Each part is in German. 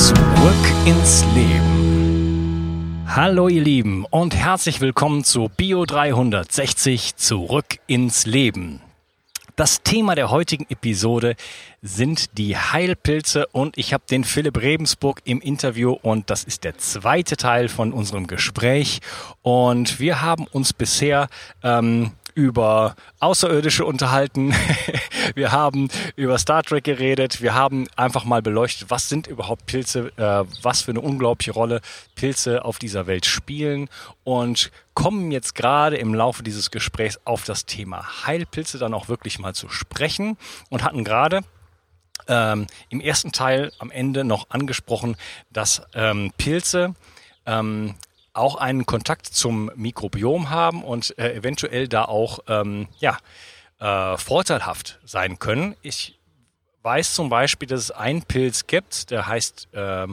Zurück ins Leben. Hallo ihr Lieben und herzlich willkommen zu Bio 360 Zurück ins Leben. Das Thema der heutigen Episode sind die Heilpilze und ich habe den Philipp Rebensburg im Interview und das ist der zweite Teil von unserem Gespräch und wir haben uns bisher ähm, über Außerirdische unterhalten. wir haben über Star Trek geredet. Wir haben einfach mal beleuchtet, was sind überhaupt Pilze, äh, was für eine unglaubliche Rolle Pilze auf dieser Welt spielen und kommen jetzt gerade im Laufe dieses Gesprächs auf das Thema Heilpilze dann auch wirklich mal zu sprechen und hatten gerade ähm, im ersten Teil am Ende noch angesprochen, dass ähm, Pilze ähm, auch einen Kontakt zum Mikrobiom haben und äh, eventuell da auch ähm, ja, äh, vorteilhaft sein können. Ich weiß zum Beispiel, dass es einen Pilz gibt, der heißt, äh,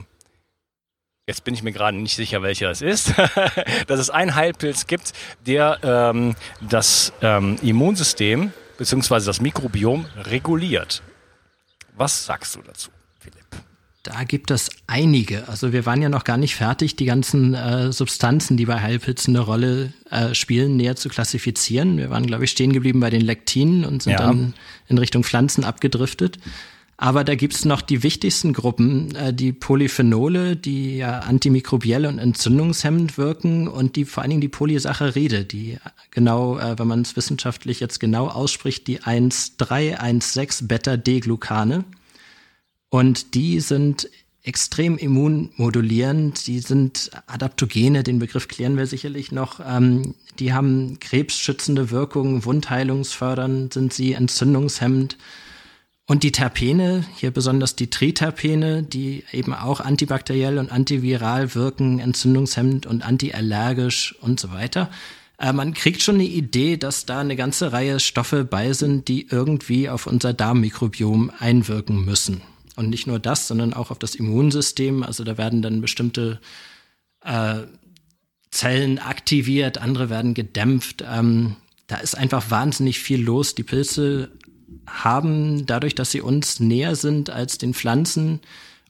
jetzt bin ich mir gerade nicht sicher, welcher es ist, dass es einen Heilpilz gibt, der ähm, das ähm, Immunsystem bzw. das Mikrobiom reguliert. Was sagst du dazu? Da gibt es einige. Also wir waren ja noch gar nicht fertig, die ganzen äh, Substanzen, die bei Heilpilzen eine Rolle äh, spielen, näher zu klassifizieren. Wir waren, glaube ich, stehen geblieben bei den Lektinen und sind ja. dann in Richtung Pflanzen abgedriftet. Aber da gibt's noch die wichtigsten Gruppen, äh, die Polyphenole, die ja antimikrobiell und entzündungshemmend wirken und die vor allen Dingen die Polysaccharide, die genau, äh, wenn man es wissenschaftlich jetzt genau ausspricht, die 1,3,1,6 Beta-D-Glucane. Und die sind extrem immunmodulierend, die sind Adaptogene, den Begriff klären wir sicherlich noch. Ähm, die haben krebsschützende Wirkung, wundheilungsfördernd sind sie, entzündungshemmend. Und die Terpene, hier besonders die Triterpene, die eben auch antibakteriell und antiviral wirken, entzündungshemmend und antiallergisch und so weiter. Äh, man kriegt schon eine Idee, dass da eine ganze Reihe Stoffe bei sind, die irgendwie auf unser Darmmikrobiom einwirken müssen. Und nicht nur das, sondern auch auf das Immunsystem. Also da werden dann bestimmte äh, Zellen aktiviert, andere werden gedämpft. Ähm, da ist einfach wahnsinnig viel los. Die Pilze haben dadurch, dass sie uns näher sind als den Pflanzen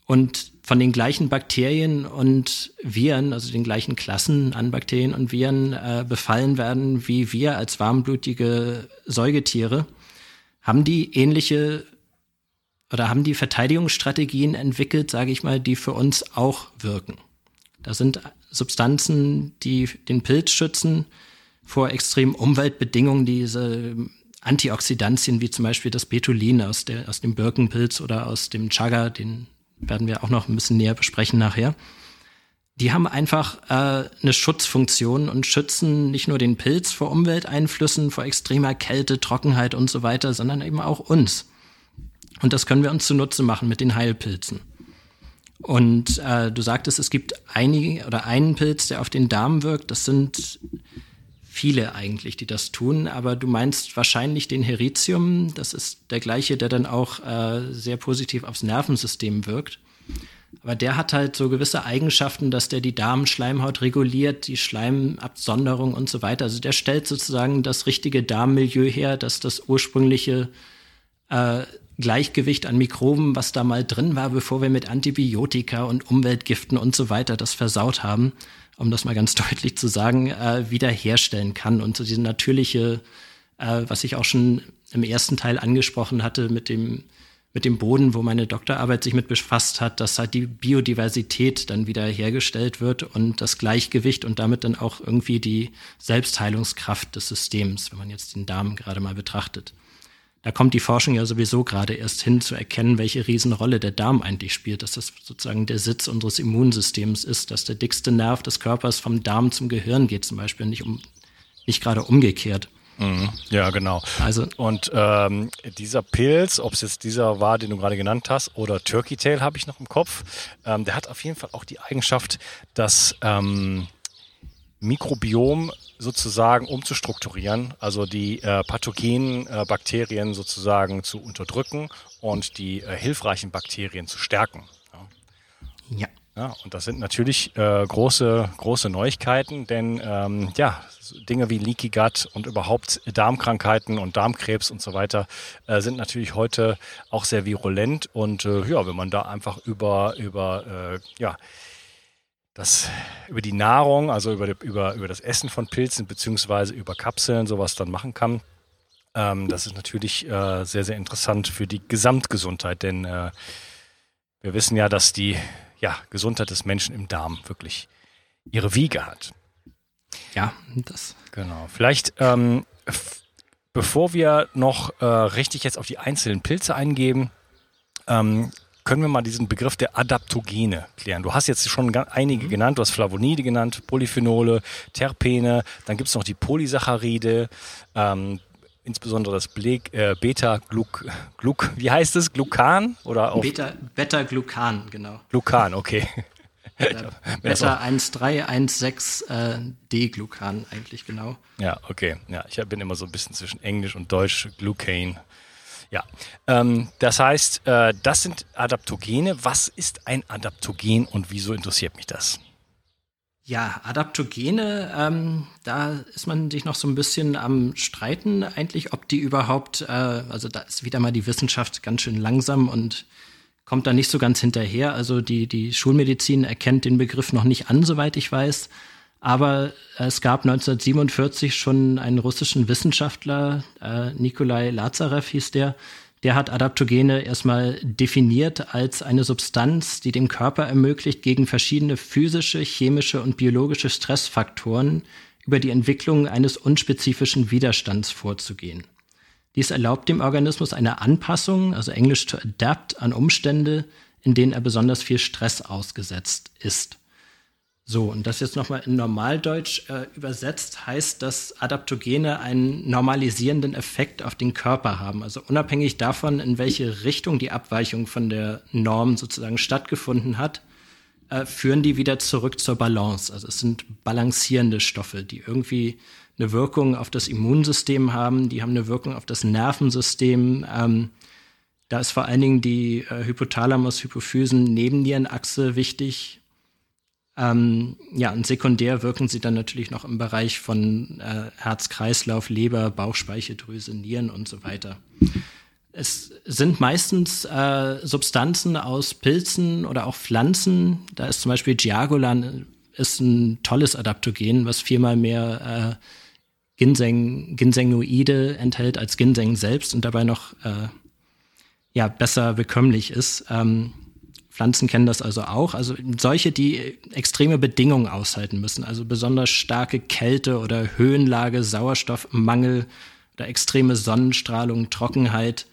und von den gleichen Bakterien und Viren, also den gleichen Klassen an Bakterien und Viren äh, befallen werden wie wir als warmblutige Säugetiere, haben die ähnliche oder haben die Verteidigungsstrategien entwickelt, sage ich mal, die für uns auch wirken. Da sind Substanzen, die den Pilz schützen vor extremen Umweltbedingungen, diese Antioxidantien wie zum Beispiel das Betulin aus, der, aus dem Birkenpilz oder aus dem Chaga, den werden wir auch noch ein bisschen näher besprechen nachher. Die haben einfach äh, eine Schutzfunktion und schützen nicht nur den Pilz vor Umwelteinflüssen, vor extremer Kälte, Trockenheit und so weiter, sondern eben auch uns. Und das können wir uns zunutze machen mit den Heilpilzen. Und äh, du sagtest, es gibt einige oder einen Pilz, der auf den Darm wirkt. Das sind viele eigentlich, die das tun. Aber du meinst wahrscheinlich den Heritium. Das ist der gleiche, der dann auch äh, sehr positiv aufs Nervensystem wirkt. Aber der hat halt so gewisse Eigenschaften, dass der die Darmschleimhaut reguliert, die Schleimabsonderung und so weiter. Also der stellt sozusagen das richtige Darmmilieu her, dass das ursprüngliche äh, Gleichgewicht an Mikroben, was da mal drin war, bevor wir mit Antibiotika und Umweltgiften und so weiter das versaut haben, um das mal ganz deutlich zu sagen, äh, wiederherstellen kann. Und so diese natürliche, äh, was ich auch schon im ersten Teil angesprochen hatte mit dem, mit dem Boden, wo meine Doktorarbeit sich mit befasst hat, dass halt die Biodiversität dann wieder hergestellt wird und das Gleichgewicht und damit dann auch irgendwie die Selbstheilungskraft des Systems, wenn man jetzt den Darm gerade mal betrachtet. Da kommt die Forschung ja sowieso gerade erst hin, zu erkennen, welche Riesenrolle der Darm eigentlich spielt, dass das sozusagen der Sitz unseres Immunsystems ist, dass der dickste Nerv des Körpers vom Darm zum Gehirn geht zum Beispiel, nicht, um, nicht gerade umgekehrt. Mhm. Ja, genau. Also und ähm, dieser Pilz, ob es jetzt dieser war, den du gerade genannt hast, oder Turkey Tail habe ich noch im Kopf, ähm, der hat auf jeden Fall auch die Eigenschaft, das ähm, Mikrobiom sozusagen umzustrukturieren, also die äh, pathogenen äh, Bakterien sozusagen zu unterdrücken und die äh, hilfreichen Bakterien zu stärken. Ja. ja. Ja, und das sind natürlich äh, große, große Neuigkeiten, denn ähm, ja, Dinge wie Leaky Gut und überhaupt Darmkrankheiten und Darmkrebs und so weiter äh, sind natürlich heute auch sehr virulent. Und äh, ja, wenn man da einfach über, über äh, ja, das über die Nahrung, also über, über, über das Essen von Pilzen beziehungsweise über Kapseln sowas dann machen kann. Ähm, das ist natürlich äh, sehr, sehr interessant für die Gesamtgesundheit, denn äh, wir wissen ja, dass die ja, Gesundheit des Menschen im Darm wirklich ihre Wiege hat. Ja, das. Genau. Vielleicht, ähm, bevor wir noch äh, richtig jetzt auf die einzelnen Pilze eingeben, ähm, können wir mal diesen Begriff der Adaptogene klären. Du hast jetzt schon einige mhm. genannt, du hast Flavonide genannt, Polyphenole, Terpene, dann gibt es noch die Polysaccharide, ähm, insbesondere das äh, Beta-Gluc, Gluc, wie heißt es? Glucan? Oder auch Beta, Beta-Glucan, genau. Glucan, okay. Beta 1.3, äh, D-Glucan eigentlich genau. Ja, okay. Ja, ich bin immer so ein bisschen zwischen Englisch und Deutsch, Glucane. Ja, ähm, das heißt, äh, das sind Adaptogene. Was ist ein Adaptogen und wieso interessiert mich das? Ja, Adaptogene, ähm, da ist man sich noch so ein bisschen am Streiten eigentlich, ob die überhaupt, äh, also da ist wieder mal die Wissenschaft ganz schön langsam und kommt da nicht so ganz hinterher. Also die, die Schulmedizin erkennt den Begriff noch nicht an, soweit ich weiß. Aber es gab 1947 schon einen russischen Wissenschaftler, äh, Nikolai Lazarev hieß der, der hat Adaptogene erstmal definiert als eine Substanz, die dem Körper ermöglicht, gegen verschiedene physische, chemische und biologische Stressfaktoren über die Entwicklung eines unspezifischen Widerstands vorzugehen. Dies erlaubt dem Organismus eine Anpassung, also englisch to adapt, an Umstände, in denen er besonders viel Stress ausgesetzt ist. So, und das jetzt nochmal in Normaldeutsch äh, übersetzt, heißt, dass Adaptogene einen normalisierenden Effekt auf den Körper haben. Also unabhängig davon, in welche Richtung die Abweichung von der Norm sozusagen stattgefunden hat, äh, führen die wieder zurück zur Balance. Also es sind balancierende Stoffe, die irgendwie eine Wirkung auf das Immunsystem haben, die haben eine Wirkung auf das Nervensystem. Ähm, da ist vor allen Dingen die äh, Hypothalamus-Hypophysen-Nebennierenachse wichtig ähm, ja, und sekundär wirken sie dann natürlich noch im Bereich von äh, Herz-Kreislauf, Leber, Bauchspeicheldrüse, Nieren und so weiter. Es sind meistens äh, Substanzen aus Pilzen oder auch Pflanzen. Da ist zum Beispiel Giagolan ist ein tolles Adaptogen, was viermal mehr äh, Ginseng, Ginsengnoide enthält als Ginseng selbst und dabei noch äh, ja, besser bekömmlich ist. Ähm, Pflanzen kennen das also auch. Also solche, die extreme Bedingungen aushalten müssen, also besonders starke Kälte oder Höhenlage, Sauerstoffmangel oder extreme Sonnenstrahlung, Trockenheit.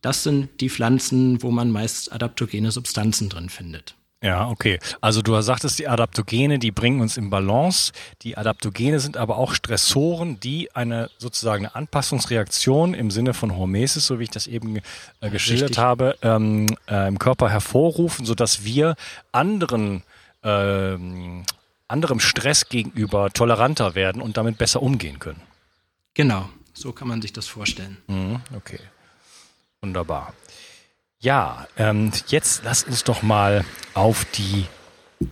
Das sind die Pflanzen, wo man meist adaptogene Substanzen drin findet. Ja, okay. Also du sagtest, die Adaptogene, die bringen uns in Balance. Die Adaptogene sind aber auch Stressoren, die eine sozusagen eine Anpassungsreaktion im Sinne von Hormesis, so wie ich das eben äh, geschildert Richtig. habe, ähm, äh, im Körper hervorrufen, sodass wir anderen ähm, anderem Stress gegenüber toleranter werden und damit besser umgehen können. Genau, so kann man sich das vorstellen. Mhm, okay. Wunderbar. Ja, ähm, jetzt lass uns doch mal auf die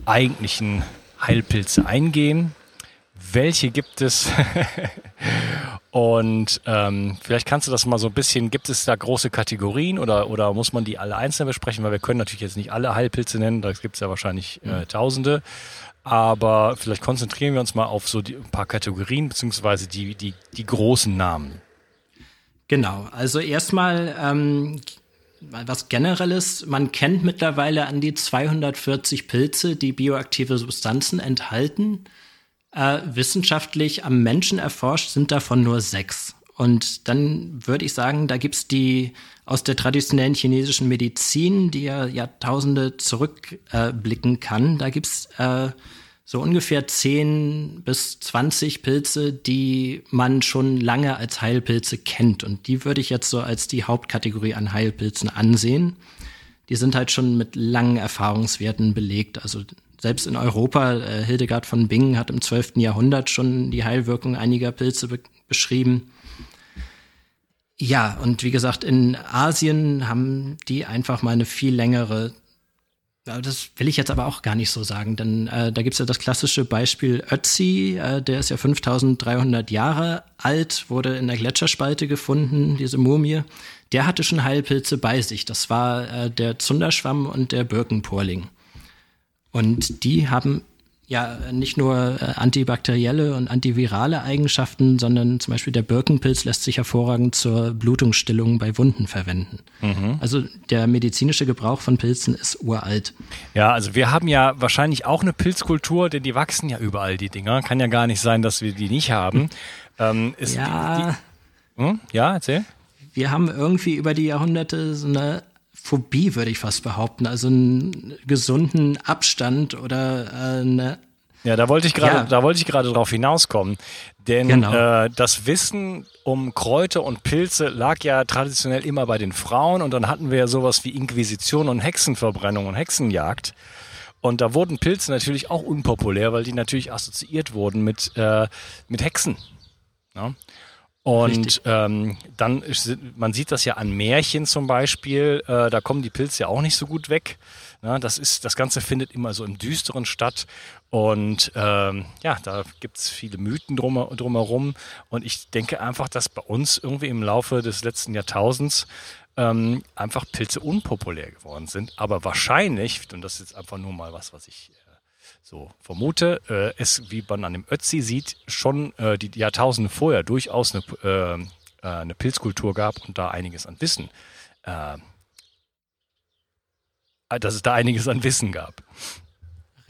eigentlichen Heilpilze eingehen. Welche gibt es? Und ähm, vielleicht kannst du das mal so ein bisschen, gibt es da große Kategorien oder, oder muss man die alle einzeln besprechen? Weil wir können natürlich jetzt nicht alle Heilpilze nennen, da gibt es ja wahrscheinlich äh, mhm. Tausende. Aber vielleicht konzentrieren wir uns mal auf so die, ein paar Kategorien beziehungsweise die, die, die großen Namen. Genau, also erstmal ähm, was generelles. Man kennt mittlerweile an die 240 Pilze, die bioaktive Substanzen enthalten. Äh, wissenschaftlich am Menschen erforscht sind davon nur sechs. Und dann würde ich sagen, da gibt's die aus der traditionellen chinesischen Medizin, die ja Jahrtausende zurückblicken äh, kann. Da gibt's äh, so ungefähr 10 bis 20 Pilze, die man schon lange als Heilpilze kennt. Und die würde ich jetzt so als die Hauptkategorie an Heilpilzen ansehen. Die sind halt schon mit langen Erfahrungswerten belegt. Also selbst in Europa, äh, Hildegard von Bingen hat im 12. Jahrhundert schon die Heilwirkung einiger Pilze be beschrieben. Ja, und wie gesagt, in Asien haben die einfach mal eine viel längere das will ich jetzt aber auch gar nicht so sagen, denn äh, da gibt's ja das klassische Beispiel Ötzi, äh, der ist ja 5300 Jahre alt, wurde in der Gletscherspalte gefunden, diese Mumie. Der hatte schon Heilpilze bei sich. Das war äh, der Zunderschwamm und der Birkenporling. Und die haben ja nicht nur äh, antibakterielle und antivirale Eigenschaften, sondern zum Beispiel der Birkenpilz lässt sich hervorragend zur Blutungsstillung bei Wunden verwenden. Mhm. Also der medizinische Gebrauch von Pilzen ist uralt. Ja, also wir haben ja wahrscheinlich auch eine Pilzkultur, denn die wachsen ja überall, die Dinger. Kann ja gar nicht sein, dass wir die nicht haben. ähm, ja. Die, hm? Ja, erzähl. Wir haben irgendwie über die Jahrhunderte so eine Phobie, würde ich fast behaupten. Also einen gesunden Abstand oder äh, eine ja, da wollte ich gerade, ja. da wollte ich gerade drauf hinauskommen, denn genau. äh, das Wissen um Kräuter und Pilze lag ja traditionell immer bei den Frauen und dann hatten wir ja sowas wie Inquisition und Hexenverbrennung und Hexenjagd und da wurden Pilze natürlich auch unpopulär, weil die natürlich assoziiert wurden mit äh, mit Hexen. Ja? Und ähm, dann, man sieht das ja an Märchen zum Beispiel, äh, da kommen die Pilze ja auch nicht so gut weg. Ja, das ist, das Ganze findet immer so im Düsteren statt. Und ähm, ja, da gibt's viele Mythen drum, drumherum. Und ich denke einfach, dass bei uns irgendwie im Laufe des letzten Jahrtausends ähm, einfach Pilze unpopulär geworden sind. Aber wahrscheinlich, und das ist jetzt einfach nur mal was, was ich so vermute, äh, es, wie man an dem Ötzi sieht, schon äh, die Jahrtausende vorher durchaus eine, äh, äh, eine Pilzkultur gab und da einiges an Wissen, äh, dass es da einiges an Wissen gab.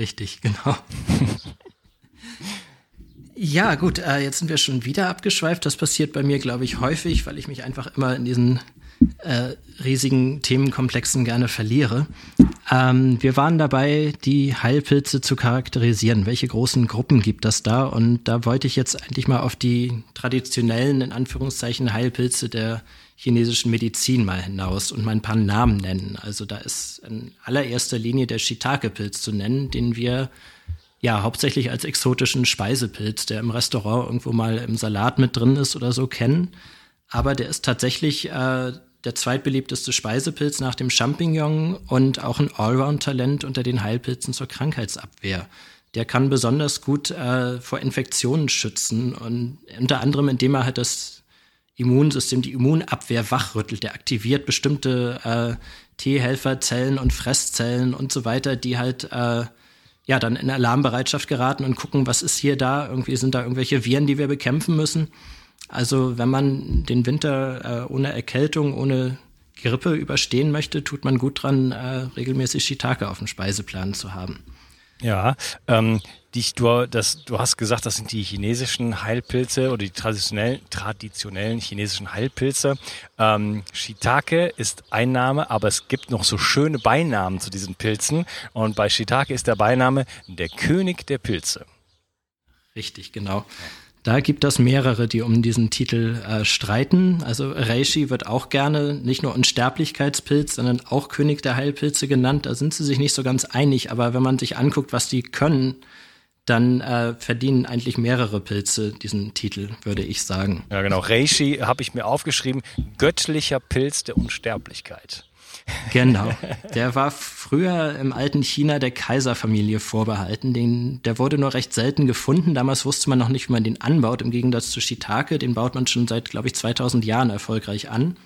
Richtig, genau. ja, gut, äh, jetzt sind wir schon wieder abgeschweift. Das passiert bei mir, glaube ich, häufig, weil ich mich einfach immer in diesen äh, riesigen Themenkomplexen gerne verliere. Ähm, wir waren dabei, die Heilpilze zu charakterisieren. Welche großen Gruppen gibt es da? Und da wollte ich jetzt eigentlich mal auf die traditionellen, in Anführungszeichen, Heilpilze der chinesischen Medizin mal hinaus und mal ein paar Namen nennen. Also da ist in allererster Linie der Shiitake-Pilz zu nennen, den wir ja hauptsächlich als exotischen Speisepilz, der im Restaurant irgendwo mal im Salat mit drin ist oder so, kennen. Aber der ist tatsächlich äh, der zweitbeliebteste Speisepilz nach dem Champignon und auch ein Allround-Talent unter den Heilpilzen zur Krankheitsabwehr. Der kann besonders gut äh, vor Infektionen schützen und unter anderem, indem er halt das Immunsystem, die Immunabwehr wachrüttelt. Der aktiviert bestimmte äh, T-Helferzellen und Fresszellen und so weiter, die halt äh, ja dann in Alarmbereitschaft geraten und gucken, was ist hier da? Irgendwie sind da irgendwelche Viren, die wir bekämpfen müssen. Also wenn man den Winter äh, ohne Erkältung, ohne Grippe überstehen möchte, tut man gut dran, äh, regelmäßig Shiitake auf dem Speiseplan zu haben. Ja, ähm, die, du, das, du hast gesagt, das sind die chinesischen Heilpilze oder die traditionellen, traditionellen chinesischen Heilpilze. Ähm, Shiitake ist ein Name, aber es gibt noch so schöne Beinamen zu diesen Pilzen. Und bei Shiitake ist der Beiname der König der Pilze. Richtig, genau. Da gibt es mehrere, die um diesen Titel äh, streiten. Also Reishi wird auch gerne nicht nur Unsterblichkeitspilz, sondern auch König der Heilpilze genannt. Da sind sie sich nicht so ganz einig. Aber wenn man sich anguckt, was die können, dann äh, verdienen eigentlich mehrere Pilze diesen Titel, würde ich sagen. Ja, genau. Reishi habe ich mir aufgeschrieben. Göttlicher Pilz der Unsterblichkeit. Genau. Der war früher im alten China der Kaiserfamilie vorbehalten. Den, der wurde nur recht selten gefunden. Damals wusste man noch nicht, wie man den anbaut. Im Gegensatz zu Shiitake, den baut man schon seit, glaube ich, 2000 Jahren erfolgreich an.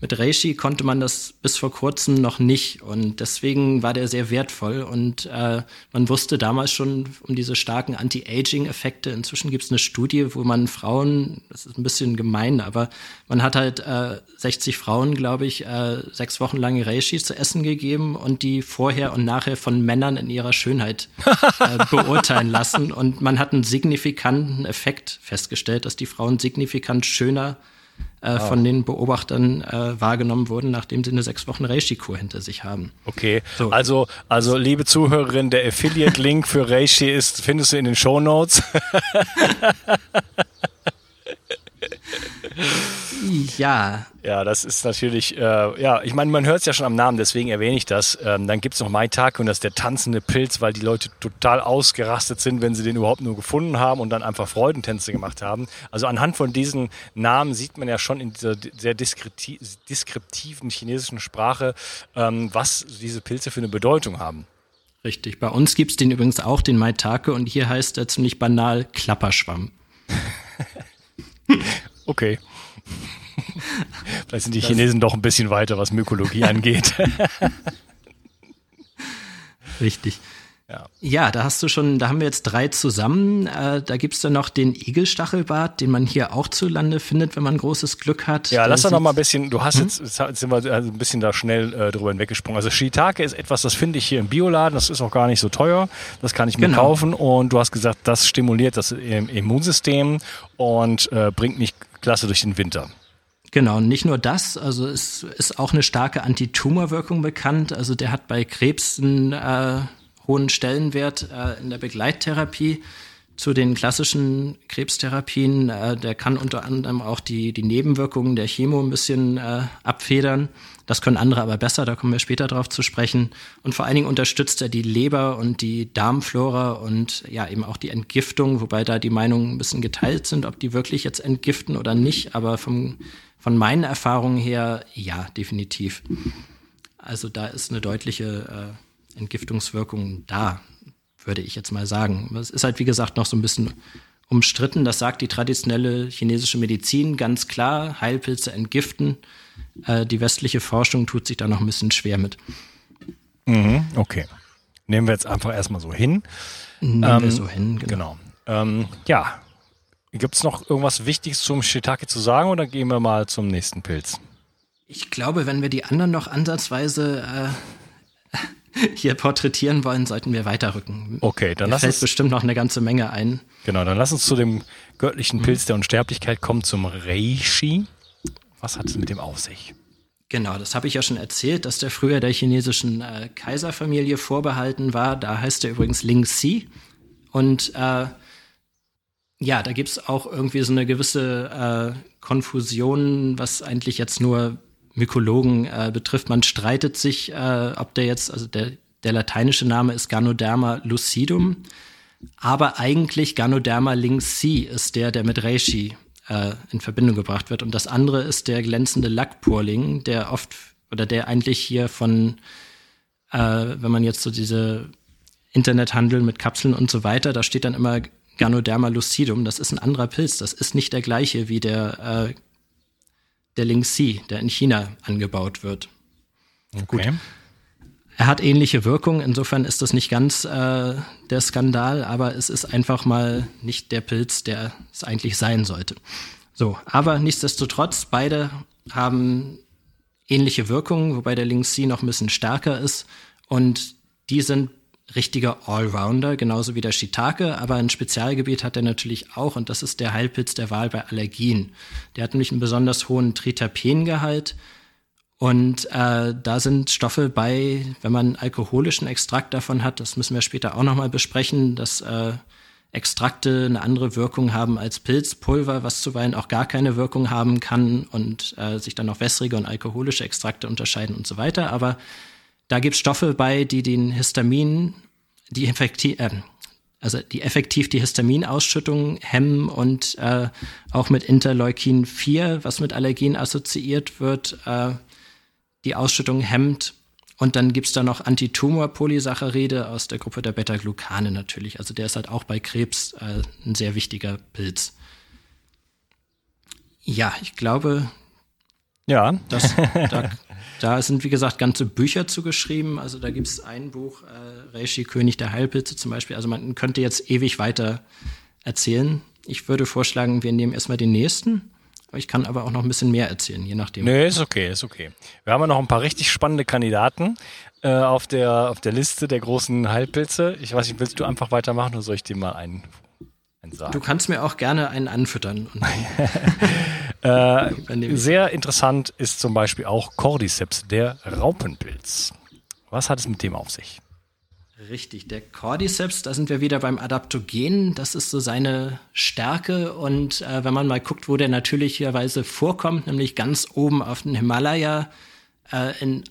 Mit Reishi konnte man das bis vor kurzem noch nicht und deswegen war der sehr wertvoll und äh, man wusste damals schon um diese starken Anti-Aging-Effekte. Inzwischen gibt es eine Studie, wo man Frauen, das ist ein bisschen gemein, aber man hat halt äh, 60 Frauen, glaube ich, äh, sechs Wochen lang Reishi zu essen gegeben und die vorher und nachher von Männern in ihrer Schönheit äh, beurteilen lassen und man hat einen signifikanten Effekt festgestellt, dass die Frauen signifikant schöner äh, von den Beobachtern äh, wahrgenommen wurden, nachdem sie eine sechs Wochen Reishi-Kur hinter sich haben. Okay, so. also, also liebe Zuhörerin, der Affiliate-Link für Reishi ist, findest du in den Show Notes. ja. Ja, das ist natürlich, äh, ja, ich meine, man hört es ja schon am Namen, deswegen erwähne ich das. Ähm, dann gibt es noch Maitake und das ist der tanzende Pilz, weil die Leute total ausgerastet sind, wenn sie den überhaupt nur gefunden haben und dann einfach Freudentänze gemacht haben. Also anhand von diesen Namen sieht man ja schon in dieser sehr deskriptiven chinesischen Sprache, ähm, was diese Pilze für eine Bedeutung haben. Richtig. Bei uns gibt es den übrigens auch, den Maitake, und hier heißt er ziemlich banal Klapperschwamm. okay. Vielleicht sind die Chinesen doch ein bisschen weiter, was Mykologie angeht. Richtig. Ja. ja, da hast du schon, da haben wir jetzt drei zusammen. Äh, da gibt's dann noch den Igelstachelbart, den man hier auch zu Lande findet, wenn man großes Glück hat. Ja, lass doch noch mal ein bisschen, du hast hm? jetzt, jetzt sind wir also ein bisschen da schnell äh, drüber hinweggesprungen. Also Shiitake ist etwas, das finde ich hier im Bioladen, das ist auch gar nicht so teuer, das kann ich mir genau. kaufen und du hast gesagt, das stimuliert das Immunsystem und äh, bringt mich klasse durch den Winter. Genau, nicht nur das, also es ist auch eine starke Antitumorwirkung bekannt. Also der hat bei Krebs einen äh, hohen Stellenwert äh, in der Begleittherapie zu den klassischen Krebstherapien. Äh, der kann unter anderem auch die, die Nebenwirkungen der Chemo ein bisschen äh, abfedern. Das können andere aber besser, da kommen wir später drauf zu sprechen. Und vor allen Dingen unterstützt er die Leber und die Darmflora und ja eben auch die Entgiftung, wobei da die Meinungen ein bisschen geteilt sind, ob die wirklich jetzt entgiften oder nicht. Aber vom von meinen Erfahrungen her, ja, definitiv. Also da ist eine deutliche äh, Entgiftungswirkung da, würde ich jetzt mal sagen. Es ist halt, wie gesagt, noch so ein bisschen umstritten. Das sagt die traditionelle chinesische Medizin ganz klar. Heilpilze entgiften. Äh, die westliche Forschung tut sich da noch ein bisschen schwer mit. Mhm, okay. Nehmen wir jetzt einfach erstmal so hin. Nehmen ähm, wir so hin, genau. genau. Ähm, ja, Gibt es noch irgendwas Wichtiges zum Shiitake zu sagen oder gehen wir mal zum nächsten Pilz? Ich glaube, wenn wir die anderen noch ansatzweise äh, hier porträtieren wollen, sollten wir weiterrücken. Okay, dann Mir lass fällt uns bestimmt noch eine ganze Menge ein. Genau, dann lass uns zu dem göttlichen Pilz der Unsterblichkeit kommen, zum Reishi. Was hat es mit dem auf sich? Genau, das habe ich ja schon erzählt, dass der früher der chinesischen äh, Kaiserfamilie vorbehalten war. Da heißt er übrigens Ling Xi. Und äh, ja, da gibt's auch irgendwie so eine gewisse äh, Konfusion, was eigentlich jetzt nur Mykologen äh, betrifft. Man streitet sich, äh, ob der jetzt, also der, der lateinische Name ist Ganoderma lucidum, aber eigentlich Ganoderma lingsi ist der, der mit Reishi äh, in Verbindung gebracht wird. Und das andere ist der glänzende Lackpurling, der oft oder der eigentlich hier von, äh, wenn man jetzt so diese Internethandel mit Kapseln und so weiter, da steht dann immer Ganoderma lucidum, das ist ein anderer Pilz, das ist nicht der gleiche wie der, äh, der Lingxi, der in China angebaut wird. Okay. Gut. Er hat ähnliche Wirkung, insofern ist das nicht ganz äh, der Skandal, aber es ist einfach mal nicht der Pilz, der es eigentlich sein sollte. So, aber nichtsdestotrotz, beide haben ähnliche Wirkungen, wobei der Lingxi noch ein bisschen stärker ist und die sind richtiger Allrounder, genauso wie der Shiitake, aber ein Spezialgebiet hat er natürlich auch und das ist der Heilpilz der Wahl bei Allergien. Der hat nämlich einen besonders hohen Tritapengehalt und äh, da sind Stoffe bei, wenn man alkoholischen Extrakt davon hat, das müssen wir später auch nochmal besprechen, dass äh, Extrakte eine andere Wirkung haben als Pilzpulver, was zuweilen auch gar keine Wirkung haben kann und äh, sich dann noch wässrige und alkoholische Extrakte unterscheiden und so weiter. Aber da gibt es Stoffe bei, die den Histamin, die effektiv, äh, also die effektiv die Histaminausschüttung hemmen und äh, auch mit Interleukin 4, was mit Allergien assoziiert wird, äh, die Ausschüttung hemmt. Und dann gibt's da noch Antitumor-Polysaccharide aus der Gruppe der Beta-Glucane natürlich. Also der ist halt auch bei Krebs äh, ein sehr wichtiger Pilz. Ja, ich glaube, ja. Das, da da sind, wie gesagt, ganze Bücher zugeschrieben. Also da gibt es ein Buch, äh, Reishi, König der Heilpilze zum Beispiel. Also man könnte jetzt ewig weiter erzählen. Ich würde vorschlagen, wir nehmen erstmal den nächsten. Ich kann aber auch noch ein bisschen mehr erzählen, je nachdem. Nee, ist okay, ist okay. Wir haben ja noch ein paar richtig spannende Kandidaten äh, auf, der, auf der Liste der großen Heilpilze. Ich weiß nicht, willst du einfach weitermachen oder soll ich dir mal einen, einen sagen? Du kannst mir auch gerne einen anfüttern. Äh, sehr interessant ist zum Beispiel auch Cordyceps, der Raupenpilz. Was hat es mit dem auf sich? Richtig, der Cordyceps, da sind wir wieder beim Adaptogen. Das ist so seine Stärke. Und äh, wenn man mal guckt, wo der natürlicherweise vorkommt, nämlich ganz oben auf den Himalaya, in,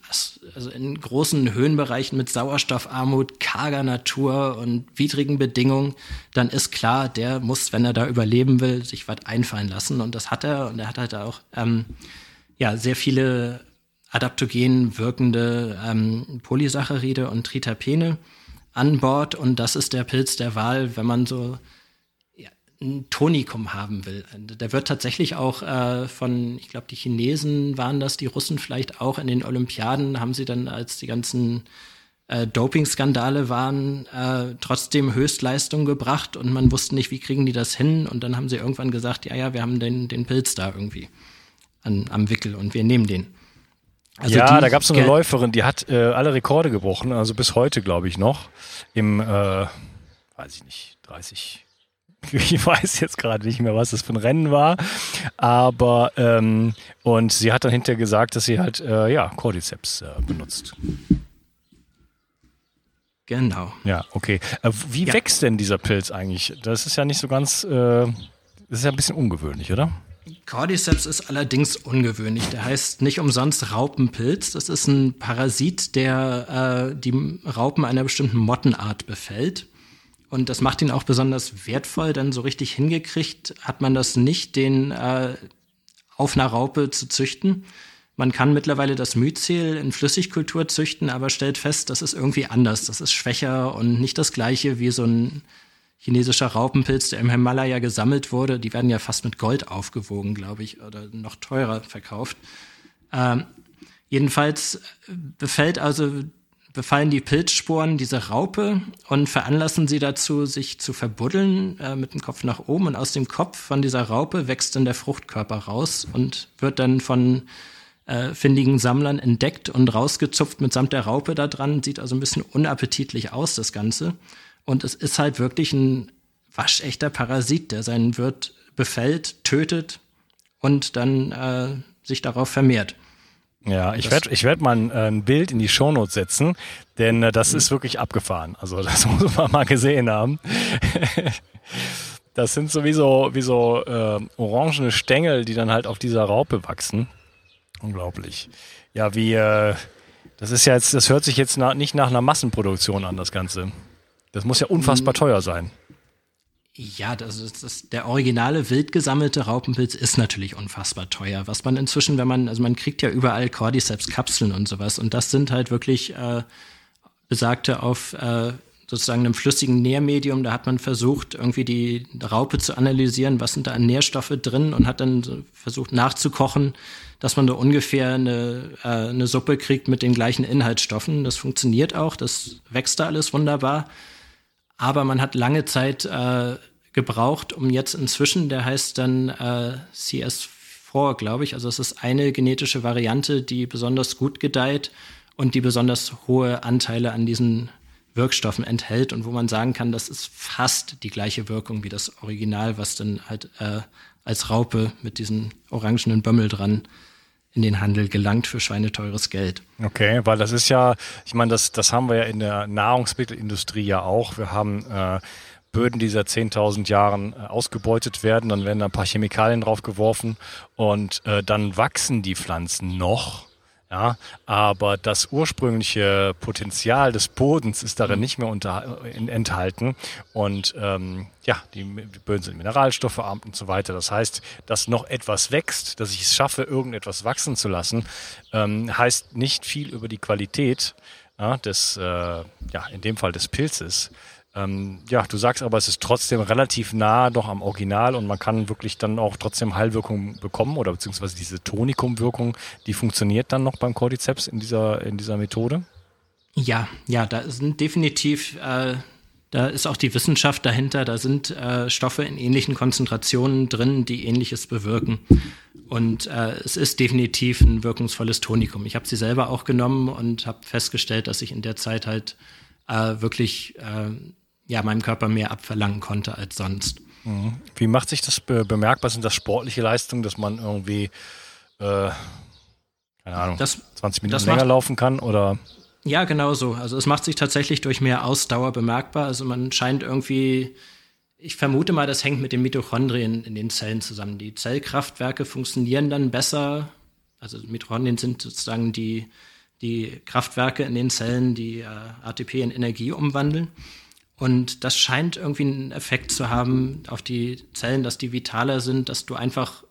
also in großen Höhenbereichen mit Sauerstoffarmut, karger Natur und widrigen Bedingungen, dann ist klar, der muss, wenn er da überleben will, sich was einfallen lassen. Und das hat er. Und er hat halt auch ähm, ja, sehr viele adaptogen wirkende ähm, Polysaccharide und Tritapene an Bord und das ist der Pilz der Wahl, wenn man so ein Tonikum haben will. Der wird tatsächlich auch äh, von, ich glaube, die Chinesen waren das, die Russen vielleicht auch in den Olympiaden, haben sie dann, als die ganzen äh, Doping-Skandale waren, äh, trotzdem Höchstleistung gebracht und man wusste nicht, wie kriegen die das hin und dann haben sie irgendwann gesagt, ja, ja, wir haben den, den Pilz da irgendwie an, am Wickel und wir nehmen den. Also ja, da gab es so eine Läuferin, die hat äh, alle Rekorde gebrochen, also bis heute, glaube ich, noch. Im, äh, weiß ich nicht, 30. Ich weiß jetzt gerade nicht mehr, was das für ein Rennen war. Aber, ähm, und sie hat dann hinterher gesagt, dass sie halt, äh, ja, Cordyceps äh, benutzt. Genau. Ja, okay. Äh, wie ja. wächst denn dieser Pilz eigentlich? Das ist ja nicht so ganz, äh, das ist ja ein bisschen ungewöhnlich, oder? Cordyceps ist allerdings ungewöhnlich. Der heißt nicht umsonst Raupenpilz. Das ist ein Parasit, der äh, die Raupen einer bestimmten Mottenart befällt. Und das macht ihn auch besonders wertvoll, denn so richtig hingekriegt hat man das nicht, den äh, auf einer Raupe zu züchten. Man kann mittlerweile das Myzel in Flüssigkultur züchten, aber stellt fest, das ist irgendwie anders. Das ist schwächer und nicht das gleiche wie so ein chinesischer Raupenpilz, der im Himalaya gesammelt wurde. Die werden ja fast mit Gold aufgewogen, glaube ich, oder noch teurer verkauft. Ähm, jedenfalls befällt also befallen die Pilzsporen diese Raupe und veranlassen sie dazu, sich zu verbuddeln äh, mit dem Kopf nach oben. Und aus dem Kopf von dieser Raupe wächst dann der Fruchtkörper raus und wird dann von äh, findigen Sammlern entdeckt und rausgezupft mitsamt der Raupe da dran. Sieht also ein bisschen unappetitlich aus, das Ganze. Und es ist halt wirklich ein waschechter Parasit, der seinen Wirt befällt, tötet und dann äh, sich darauf vermehrt. Ja, ich werde ich werd mal ein, äh, ein, Bild in die Shownotes setzen, denn äh, das mhm. ist wirklich abgefahren. Also das muss man mal gesehen haben. das sind sowieso wie so äh, orangene Stängel, die dann halt auf dieser Raupe wachsen. Unglaublich. Ja, wie äh, das ist ja jetzt, das hört sich jetzt na, nicht nach einer Massenproduktion an, das Ganze. Das muss ja unfassbar hm. teuer sein. Ja, das ist, das, der originale wild gesammelte Raupenpilz ist natürlich unfassbar teuer. Was man inzwischen, wenn man, also man kriegt ja überall Cordyceps-Kapseln und sowas und das sind halt wirklich äh, besagte auf äh, sozusagen einem flüssigen Nährmedium. Da hat man versucht, irgendwie die Raupe zu analysieren, was sind da an Nährstoffe drin und hat dann versucht nachzukochen, dass man da ungefähr eine, äh, eine Suppe kriegt mit den gleichen Inhaltsstoffen. Das funktioniert auch, das wächst da alles wunderbar. Aber man hat lange Zeit äh, gebraucht, um jetzt inzwischen, der heißt dann äh, CS4, glaube ich. Also es ist eine genetische Variante, die besonders gut gedeiht und die besonders hohe Anteile an diesen Wirkstoffen enthält und wo man sagen kann, das ist fast die gleiche Wirkung wie das Original, was dann halt äh, als Raupe mit diesem orangenen Bömmel dran in den Handel gelangt für schweineteures Geld. Okay, weil das ist ja, ich meine, das, das haben wir ja in der Nahrungsmittelindustrie ja auch. Wir haben äh, Böden, die seit 10.000 Jahren äh, ausgebeutet werden, dann werden da ein paar Chemikalien drauf geworfen und äh, dann wachsen die Pflanzen noch ja, aber das ursprüngliche Potenzial des Bodens ist darin mhm. nicht mehr unter, in, enthalten. Und ähm, ja, die, die Böden sind mineralstoffverarmt und so weiter. Das heißt, dass noch etwas wächst, dass ich es schaffe, irgendetwas wachsen zu lassen, ähm, heißt nicht viel über die Qualität ja, des, äh, ja, in dem Fall des Pilzes. Ähm, ja, du sagst aber, es ist trotzdem relativ nah doch am Original und man kann wirklich dann auch trotzdem Heilwirkung bekommen oder beziehungsweise diese Tonikumwirkung, die funktioniert dann noch beim Cordyceps in dieser, in dieser Methode? Ja, ja, da sind definitiv, äh, da ist auch die Wissenschaft dahinter, da sind äh, Stoffe in ähnlichen Konzentrationen drin, die ähnliches bewirken. Und äh, es ist definitiv ein wirkungsvolles Tonikum. Ich habe sie selber auch genommen und habe festgestellt, dass ich in der Zeit halt äh, wirklich äh, ja, meinem Körper mehr abverlangen konnte als sonst. Mhm. Wie macht sich das bemerkbar? Sind das sportliche Leistungen, dass man irgendwie, äh, keine Ahnung, das, 20 Minuten länger macht, laufen kann oder? Ja, genau so. Also es macht sich tatsächlich durch mehr Ausdauer bemerkbar. Also man scheint irgendwie, ich vermute mal, das hängt mit den Mitochondrien in den Zellen zusammen. Die Zellkraftwerke funktionieren dann besser. Also Mitochondrien sind sozusagen die, die Kraftwerke in den Zellen, die äh, ATP in Energie umwandeln. Und das scheint irgendwie einen Effekt zu haben auf die Zellen, dass die vitaler sind, dass du einfach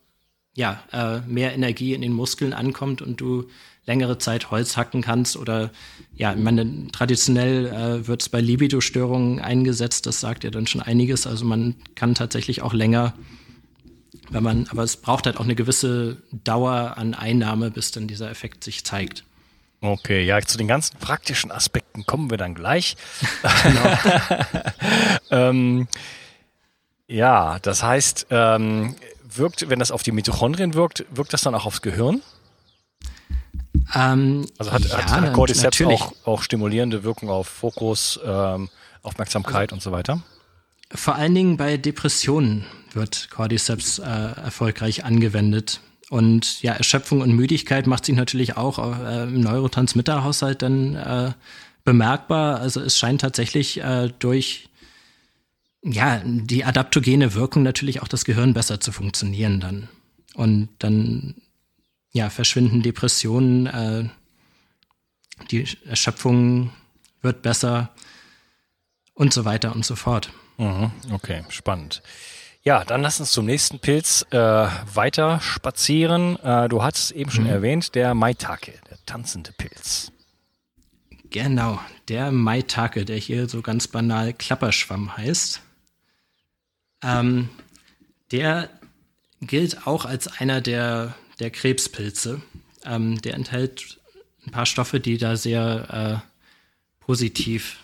ja äh, mehr Energie in den Muskeln ankommt und du längere Zeit Holz hacken kannst oder ja, ich meine, traditionell äh, wird es bei Libido-Störungen eingesetzt, das sagt ja dann schon einiges. Also man kann tatsächlich auch länger, wenn man, aber es braucht halt auch eine gewisse Dauer an Einnahme, bis dann dieser Effekt sich zeigt. Okay, ja, zu den ganzen praktischen Aspekten kommen wir dann gleich. Genau. ähm, ja, das heißt, ähm, wirkt, wenn das auf die Mitochondrien wirkt, wirkt das dann auch aufs Gehirn? Ähm, also hat, ja, hat, Cordyceps auch, auch, stimulierende Wirkung auf Fokus, ähm, Aufmerksamkeit also, und so weiter? Vor allen Dingen bei Depressionen wird Cordyceps äh, erfolgreich angewendet. Und ja, Erschöpfung und Müdigkeit macht sich natürlich auch äh, im Neurotransmitterhaushalt dann äh, bemerkbar. Also es scheint tatsächlich äh, durch ja, die adaptogene Wirkung natürlich auch das Gehirn besser zu funktionieren dann. Und dann ja, verschwinden Depressionen, äh, die Erschöpfung wird besser und so weiter und so fort. Mhm, okay, spannend. Ja, dann lass uns zum nächsten Pilz äh, weiter spazieren. Äh, du hattest eben schon mhm. erwähnt, der Maitake, der tanzende Pilz. Genau, der Maitake, der hier so ganz banal Klapperschwamm heißt. Ähm, der gilt auch als einer der, der Krebspilze. Ähm, der enthält ein paar Stoffe, die da sehr äh, positiv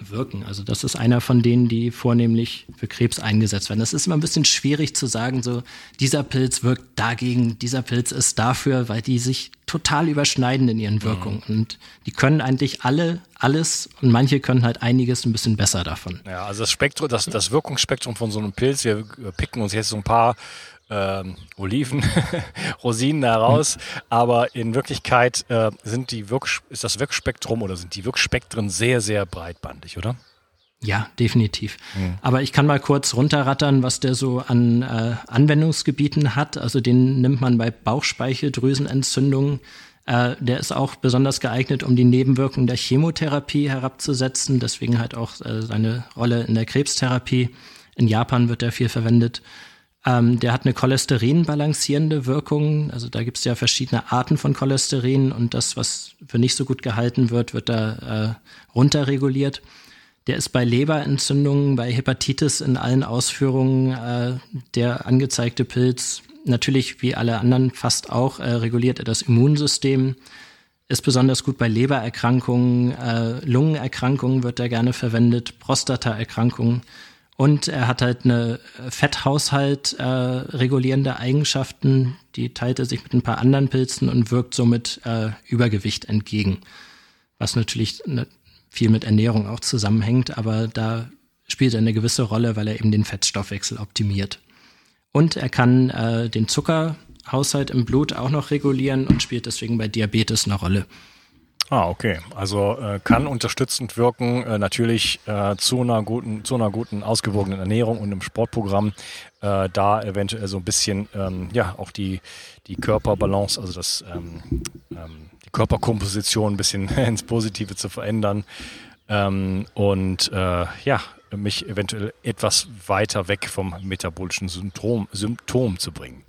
wirken. Also das ist einer von denen, die vornehmlich für Krebs eingesetzt werden. Das ist immer ein bisschen schwierig zu sagen, so dieser Pilz wirkt dagegen, dieser Pilz ist dafür, weil die sich total überschneiden in ihren Wirkungen. Mhm. Und die können eigentlich alle alles und manche können halt einiges ein bisschen besser davon. Ja, also das Spektrum, das, das Wirkungsspektrum von so einem Pilz, wir picken uns jetzt so ein paar ähm, Oliven, Rosinen heraus, aber in Wirklichkeit äh, sind die Wirk ist das Wirkspektrum oder sind die Wirkspektren sehr, sehr breitbandig, oder? Ja, definitiv. Mhm. Aber ich kann mal kurz runterrattern, was der so an äh, Anwendungsgebieten hat. Also den nimmt man bei Bauchspeicheldrüsenentzündungen. Äh, der ist auch besonders geeignet, um die Nebenwirkungen der Chemotherapie herabzusetzen. Deswegen halt auch äh, seine Rolle in der Krebstherapie. In Japan wird er viel verwendet. Ähm, der hat eine cholesterinbalancierende Wirkung. Also da gibt es ja verschiedene Arten von Cholesterin und das, was für nicht so gut gehalten wird, wird da äh, runterreguliert. Der ist bei Leberentzündungen, bei Hepatitis in allen Ausführungen äh, der angezeigte Pilz. Natürlich wie alle anderen fast auch äh, reguliert er das Immunsystem. Ist besonders gut bei Lebererkrankungen, äh, Lungenerkrankungen wird er gerne verwendet, Prostataerkrankungen. Und er hat halt eine Fetthaushalt äh, regulierende Eigenschaften, die teilt er sich mit ein paar anderen Pilzen und wirkt somit äh, Übergewicht entgegen. Was natürlich ne, viel mit Ernährung auch zusammenhängt, aber da spielt er eine gewisse Rolle, weil er eben den Fettstoffwechsel optimiert. Und er kann äh, den Zuckerhaushalt im Blut auch noch regulieren und spielt deswegen bei Diabetes eine Rolle. Ah, okay. Also äh, kann unterstützend wirken, äh, natürlich äh, zu einer guten, zu einer guten ausgewogenen Ernährung und im Sportprogramm äh, da eventuell so ein bisschen ähm, ja auch die die Körperbalance, also das ähm, ähm, die Körperkomposition ein bisschen ins Positive zu verändern ähm, und äh, ja mich eventuell etwas weiter weg vom metabolischen Symptom, Symptom zu bringen.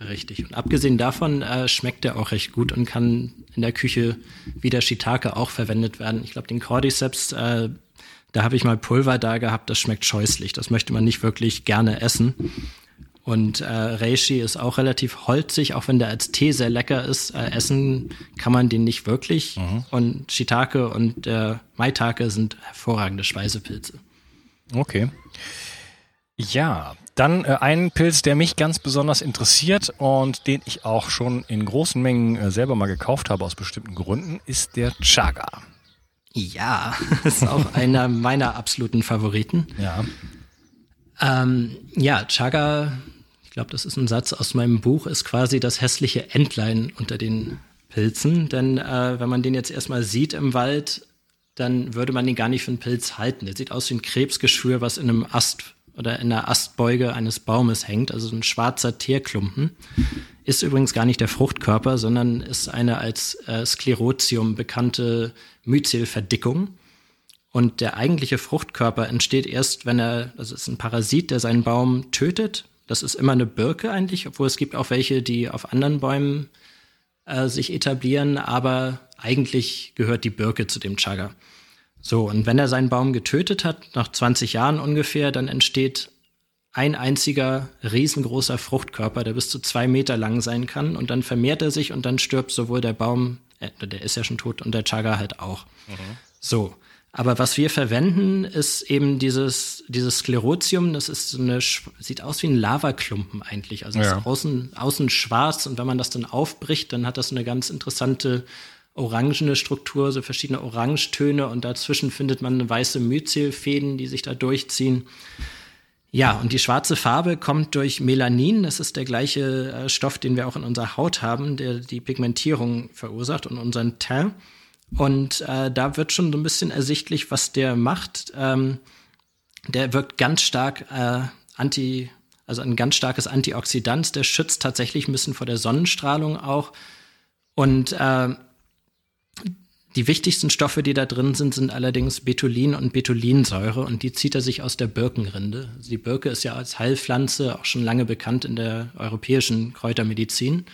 Richtig. Und abgesehen davon äh, schmeckt er auch recht gut und kann in der Küche wie der Shiitake auch verwendet werden. Ich glaube, den Cordyceps, äh, da habe ich mal Pulver da gehabt, das schmeckt scheußlich. Das möchte man nicht wirklich gerne essen. Und äh, Reishi ist auch relativ holzig, auch wenn der als Tee sehr lecker ist. Äh, essen kann man den nicht wirklich. Mhm. Und Shiitake und äh, Maitake sind hervorragende Speisepilze. Okay. Ja, dann äh, ein Pilz, der mich ganz besonders interessiert und den ich auch schon in großen Mengen äh, selber mal gekauft habe aus bestimmten Gründen, ist der Chaga. Ja, ist auch einer meiner absoluten Favoriten. Ja. Ähm, ja, Chaga, ich glaube, das ist ein Satz aus meinem Buch, ist quasi das hässliche Entlein unter den Pilzen. Denn äh, wenn man den jetzt erstmal sieht im Wald, dann würde man ihn gar nicht für einen Pilz halten. Der sieht aus wie ein Krebsgeschwür, was in einem Ast oder in der Astbeuge eines Baumes hängt, also ein schwarzer Teerklumpen. Ist übrigens gar nicht der Fruchtkörper, sondern ist eine als äh, Sklerotium bekannte Myzelverdickung. Und der eigentliche Fruchtkörper entsteht erst, wenn er, also es ist ein Parasit, der seinen Baum tötet. Das ist immer eine Birke eigentlich, obwohl es gibt auch welche, die auf anderen Bäumen äh, sich etablieren, aber eigentlich gehört die Birke zu dem Chaga. So, und wenn er seinen Baum getötet hat, nach 20 Jahren ungefähr, dann entsteht ein einziger riesengroßer Fruchtkörper, der bis zu zwei Meter lang sein kann. Und dann vermehrt er sich und dann stirbt sowohl der Baum, äh, der ist ja schon tot, und der Chaga halt auch. Mhm. So. Aber was wir verwenden, ist eben dieses, dieses Sklerotium. Das ist so eine, sieht aus wie ein Lavaklumpen eigentlich. Also ja. ist außen, außen schwarz und wenn man das dann aufbricht, dann hat das eine ganz interessante orangene Struktur, so verschiedene Orangetöne und dazwischen findet man weiße Myzelfäden, die sich da durchziehen. Ja, und die schwarze Farbe kommt durch Melanin. Das ist der gleiche äh, Stoff, den wir auch in unserer Haut haben, der die Pigmentierung verursacht und unseren Teint. Und äh, da wird schon so ein bisschen ersichtlich, was der macht. Ähm, der wirkt ganz stark äh, anti, also ein ganz starkes Antioxidant. Der schützt tatsächlich ein bisschen vor der Sonnenstrahlung auch. Und äh, die wichtigsten Stoffe, die da drin sind, sind allerdings Betulin und Betulinsäure und die zieht er sich aus der Birkenrinde. Die Birke ist ja als Heilpflanze auch schon lange bekannt in der europäischen Kräutermedizin.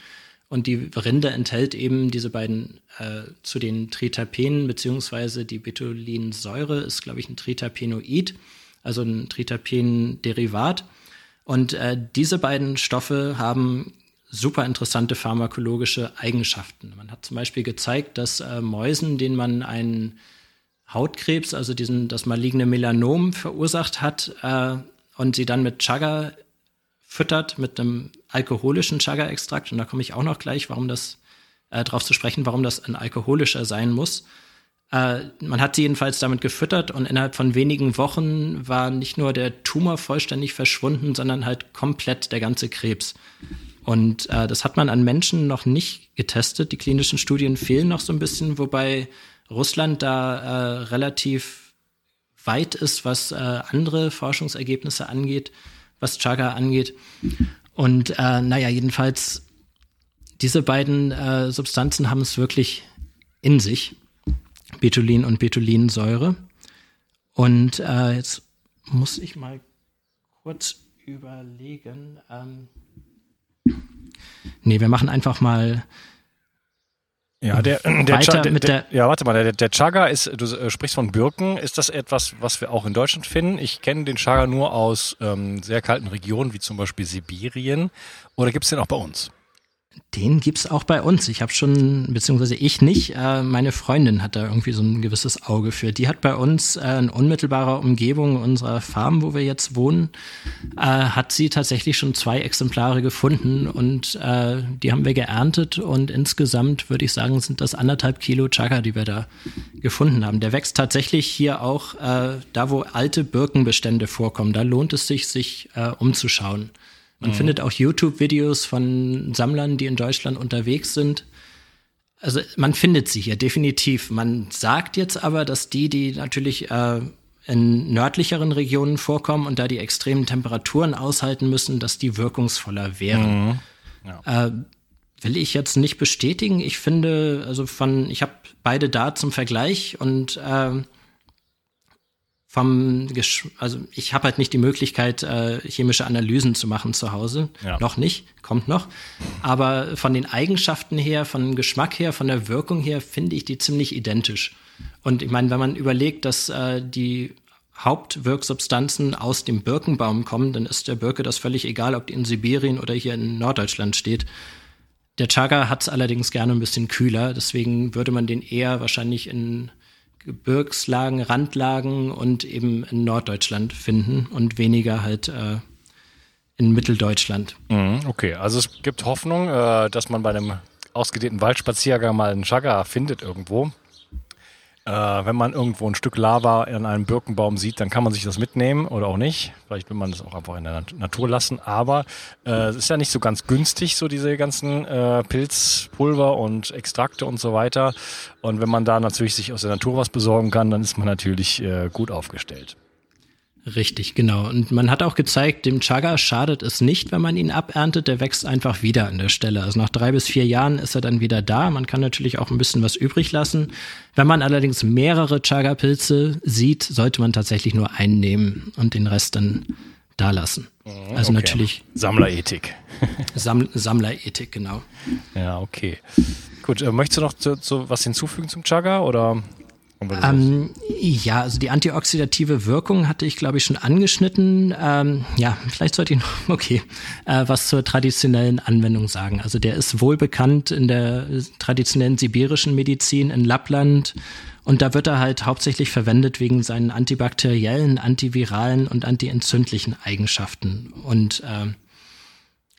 Und die Rinde enthält eben diese beiden äh, zu den Tritapenen, beziehungsweise die Betulinsäure ist, glaube ich, ein Tritapenoid, also ein Tritapen-Derivat. Und äh, diese beiden Stoffe haben super interessante pharmakologische Eigenschaften. Man hat zum Beispiel gezeigt, dass äh, Mäusen, denen man einen Hautkrebs, also diesen, das maligne Melanom verursacht hat, äh, und sie dann mit Chaga füttert, mit einem alkoholischen Chaga-Extrakt, und da komme ich auch noch gleich, warum das, äh, darauf zu sprechen, warum das ein alkoholischer sein muss. Äh, man hat sie jedenfalls damit gefüttert und innerhalb von wenigen Wochen war nicht nur der Tumor vollständig verschwunden, sondern halt komplett der ganze Krebs. Und äh, das hat man an Menschen noch nicht getestet. Die klinischen Studien fehlen noch so ein bisschen, wobei Russland da äh, relativ weit ist, was äh, andere Forschungsergebnisse angeht, was Chaga angeht. Und äh, naja, jedenfalls, diese beiden äh, Substanzen haben es wirklich in sich. Betulin und Betulinsäure. Und äh, jetzt muss ich mal kurz überlegen. Ähm, Nee, wir machen einfach mal. Ja, der, der, Ch der, der, ja, warte mal, der, der Chaga ist, du äh, sprichst von Birken. Ist das etwas, was wir auch in Deutschland finden? Ich kenne den Chaga nur aus ähm, sehr kalten Regionen, wie zum Beispiel Sibirien. Oder gibt es den auch bei uns? Den gibt's auch bei uns. Ich habe schon, beziehungsweise ich nicht, äh, meine Freundin hat da irgendwie so ein gewisses Auge für. Die hat bei uns äh, in unmittelbarer Umgebung unserer Farm, wo wir jetzt wohnen, äh, hat sie tatsächlich schon zwei Exemplare gefunden und äh, die haben wir geerntet und insgesamt würde ich sagen, sind das anderthalb Kilo Chaga, die wir da gefunden haben. Der wächst tatsächlich hier auch äh, da, wo alte Birkenbestände vorkommen. Da lohnt es sich, sich äh, umzuschauen. Man mhm. findet auch YouTube-Videos von Sammlern, die in Deutschland unterwegs sind. Also man findet sie hier definitiv. Man sagt jetzt aber, dass die, die natürlich äh, in nördlicheren Regionen vorkommen und da die extremen Temperaturen aushalten müssen, dass die wirkungsvoller wären. Mhm. Ja. Äh, will ich jetzt nicht bestätigen. Ich finde, also von, ich habe beide da zum Vergleich und äh, vom, Gesch also ich habe halt nicht die Möglichkeit, äh, chemische Analysen zu machen zu Hause. Ja. Noch nicht, kommt noch. Aber von den Eigenschaften her, von dem Geschmack her, von der Wirkung her, finde ich die ziemlich identisch. Und ich meine, wenn man überlegt, dass äh, die Hauptwirksubstanzen aus dem Birkenbaum kommen, dann ist der Birke das völlig egal, ob die in Sibirien oder hier in Norddeutschland steht. Der Chaga hat es allerdings gerne ein bisschen kühler, deswegen würde man den eher wahrscheinlich in Gebirgslagen, Randlagen und eben in Norddeutschland finden und weniger halt äh, in Mitteldeutschland. Mhm, okay, also es gibt Hoffnung, äh, dass man bei einem ausgedehnten Waldspaziergang mal einen Chagga findet irgendwo. Äh, wenn man irgendwo ein Stück Lava in einem Birkenbaum sieht, dann kann man sich das mitnehmen oder auch nicht. Vielleicht will man das auch einfach in der Natur lassen. Aber äh, es ist ja nicht so ganz günstig, so diese ganzen äh, Pilzpulver und Extrakte und so weiter. Und wenn man da natürlich sich aus der Natur was besorgen kann, dann ist man natürlich äh, gut aufgestellt. Richtig, genau. Und man hat auch gezeigt, dem Chaga schadet es nicht, wenn man ihn aberntet. Der wächst einfach wieder an der Stelle. Also nach drei bis vier Jahren ist er dann wieder da. Man kann natürlich auch ein bisschen was übrig lassen. Wenn man allerdings mehrere Chaga-Pilze sieht, sollte man tatsächlich nur einen nehmen und den Rest dann da lassen. Mhm, also okay. natürlich. Sammlerethik. Sam Sammlerethik, genau. Ja, okay. Gut, äh, möchtest du noch zu, zu was hinzufügen zum Chaga oder? Ähm, ja, also die antioxidative Wirkung hatte ich, glaube ich, schon angeschnitten. Ähm, ja, vielleicht sollte ich noch, okay, äh, was zur traditionellen Anwendung sagen. Also der ist wohl bekannt in der traditionellen sibirischen Medizin in Lappland. Und da wird er halt hauptsächlich verwendet wegen seinen antibakteriellen, antiviralen und antientzündlichen Eigenschaften. Und äh,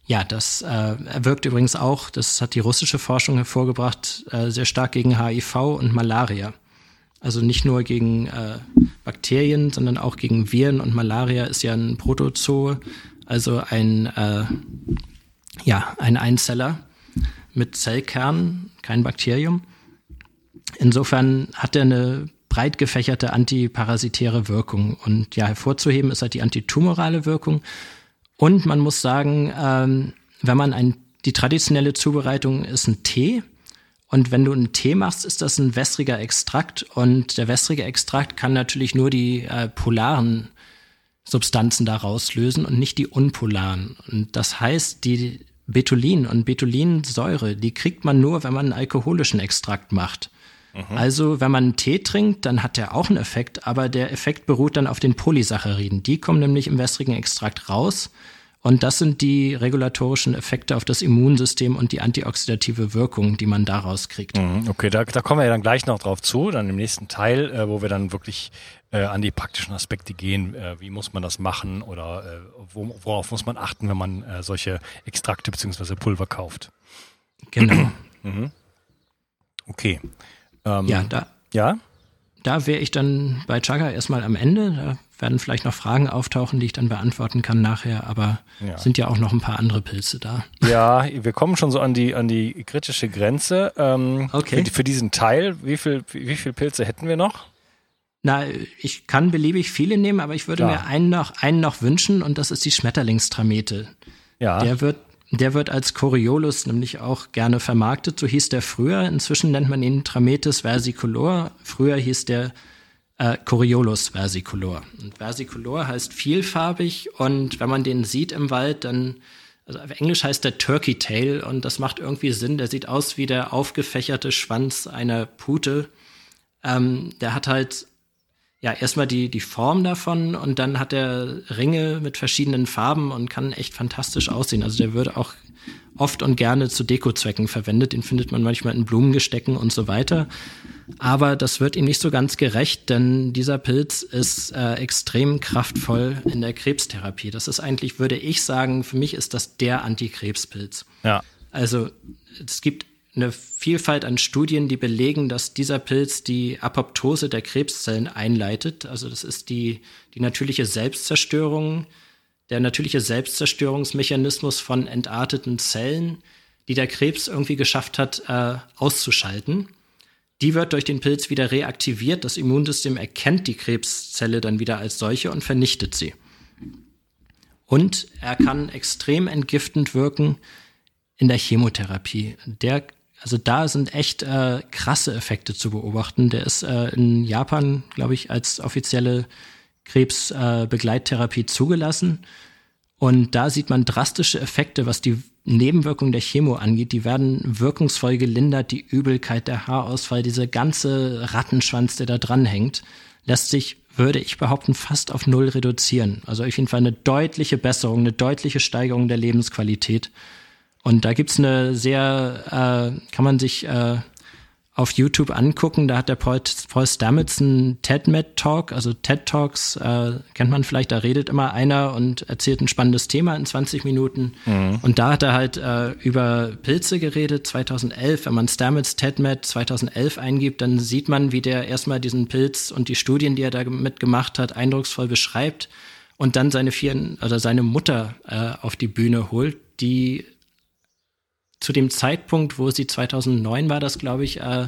ja, das äh, wirkt übrigens auch, das hat die russische Forschung hervorgebracht, äh, sehr stark gegen HIV und Malaria. Also nicht nur gegen äh, Bakterien, sondern auch gegen Viren und Malaria ist ja ein Protozoo, also ein, äh, ja, ein Einzeller mit Zellkern, kein Bakterium. Insofern hat er eine breit gefächerte antiparasitäre Wirkung. Und ja, hervorzuheben ist halt die antitumorale Wirkung. Und man muss sagen, ähm, wenn man ein, die traditionelle Zubereitung ist ein Tee, und wenn du einen Tee machst, ist das ein wässriger Extrakt. Und der wässrige Extrakt kann natürlich nur die äh, polaren Substanzen daraus lösen und nicht die unpolaren. Und das heißt, die Betulin und Betulinsäure, die kriegt man nur, wenn man einen alkoholischen Extrakt macht. Mhm. Also, wenn man einen Tee trinkt, dann hat der auch einen Effekt, aber der Effekt beruht dann auf den Polysacchariden. Die kommen nämlich im wässrigen Extrakt raus und das sind die regulatorischen Effekte auf das Immunsystem und die antioxidative Wirkung, die man daraus kriegt. Mhm, okay, da, da kommen wir ja dann gleich noch drauf zu, dann im nächsten Teil, äh, wo wir dann wirklich äh, an die praktischen Aspekte gehen. Äh, wie muss man das machen oder äh, wo, worauf muss man achten, wenn man äh, solche Extrakte bzw. Pulver kauft? Genau. mhm. Okay. Ähm, ja, da. Ja? Da wäre ich dann bei Chaga erstmal am Ende. Da werden vielleicht noch Fragen auftauchen, die ich dann beantworten kann nachher, aber ja. sind ja auch noch ein paar andere Pilze da. Ja, wir kommen schon so an die, an die kritische Grenze. Ähm, okay. Für, für, diesen Teil, wie viel, wie viel Pilze hätten wir noch? Na, ich kann beliebig viele nehmen, aber ich würde ja. mir einen noch, einen noch wünschen und das ist die Schmetterlingstramete. Ja. Der wird, der wird als Coriolus nämlich auch gerne vermarktet. So hieß der früher. Inzwischen nennt man ihn Trametes versicolor. Früher hieß der äh, Coriolus versicolor. Und versicolor heißt vielfarbig und wenn man den sieht im Wald, dann, also auf Englisch heißt der Turkey Tail und das macht irgendwie Sinn. Der sieht aus wie der aufgefächerte Schwanz einer Pute. Ähm, der hat halt ja erstmal die, die Form davon und dann hat er Ringe mit verschiedenen Farben und kann echt fantastisch aussehen. Also der würde auch oft und gerne zu Dekozwecken verwendet. Den findet man manchmal in Blumengestecken und so weiter. Aber das wird ihm nicht so ganz gerecht, denn dieser Pilz ist äh, extrem kraftvoll in der Krebstherapie. Das ist eigentlich, würde ich sagen, für mich ist das der Antikrebspilz. Ja. Also es gibt eine Vielfalt an Studien, die belegen, dass dieser Pilz die Apoptose der Krebszellen einleitet. Also das ist die, die natürliche Selbstzerstörung der natürliche Selbstzerstörungsmechanismus von entarteten Zellen, die der Krebs irgendwie geschafft hat, äh, auszuschalten. Die wird durch den Pilz wieder reaktiviert. Das Immunsystem erkennt die Krebszelle dann wieder als solche und vernichtet sie. Und er kann extrem entgiftend wirken in der Chemotherapie. Der, also da sind echt äh, krasse Effekte zu beobachten. Der ist äh, in Japan, glaube ich, als offizielle Krebsbegleittherapie äh, zugelassen. Und da sieht man drastische Effekte, was die Nebenwirkungen der Chemo angeht. Die werden wirkungsvoll gelindert, die Übelkeit, der Haarausfall, dieser ganze Rattenschwanz, der da dran hängt, lässt sich, würde ich behaupten, fast auf Null reduzieren. Also auf jeden Fall eine deutliche Besserung, eine deutliche Steigerung der Lebensqualität. Und da gibt's eine sehr, äh, kann man sich äh, auf YouTube angucken. Da hat der Paul, Paul Stamets einen TED-Med-Talk, also TED-Talks, äh, kennt man vielleicht, da redet immer einer und erzählt ein spannendes Thema in 20 Minuten. Mhm. Und da hat er halt äh, über Pilze geredet, 2011. Wenn man Stamets TED-Med 2011 eingibt, dann sieht man, wie der erstmal diesen Pilz und die Studien, die er da mitgemacht hat, eindrucksvoll beschreibt und dann seine vier, oder seine Mutter äh, auf die Bühne holt, die zu dem Zeitpunkt, wo sie 2009 war, das glaube ich, äh,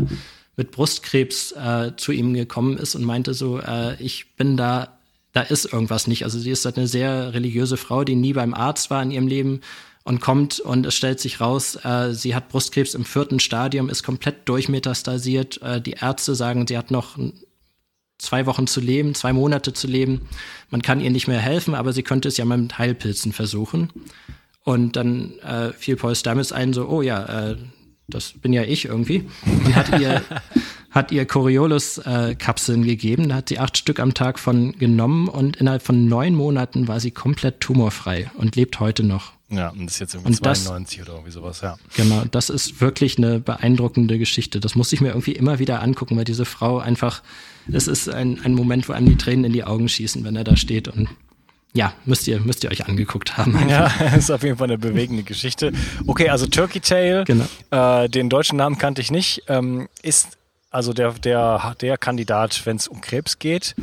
mit Brustkrebs äh, zu ihm gekommen ist und meinte so, äh, ich bin da, da ist irgendwas nicht. Also sie ist halt eine sehr religiöse Frau, die nie beim Arzt war in ihrem Leben und kommt und es stellt sich raus, äh, sie hat Brustkrebs im vierten Stadium, ist komplett durchmetastasiert. Äh, die Ärzte sagen, sie hat noch zwei Wochen zu leben, zwei Monate zu leben. Man kann ihr nicht mehr helfen, aber sie könnte es ja mal mit Heilpilzen versuchen. Und dann äh, fiel Paul Stamets ein, so, oh ja, äh, das bin ja ich irgendwie. Und hat ihr, hat ihr Coriolis-Kapseln äh, gegeben. Da hat sie acht Stück am Tag von genommen und innerhalb von neun Monaten war sie komplett tumorfrei und lebt heute noch. Ja, und das ist jetzt irgendwie und 92 das, oder irgendwie sowas, ja. Genau, das ist wirklich eine beeindruckende Geschichte. Das muss ich mir irgendwie immer wieder angucken, weil diese Frau einfach, es ist ein, ein Moment, wo einem die Tränen in die Augen schießen, wenn er da steht und ja, müsst ihr, müsst ihr euch angeguckt haben. Ja, ist auf jeden Fall eine bewegende Geschichte. Okay, also Turkey Tail, genau. äh, den deutschen Namen kannte ich nicht, ähm, ist also der, der, der Kandidat, wenn es um Krebs geht.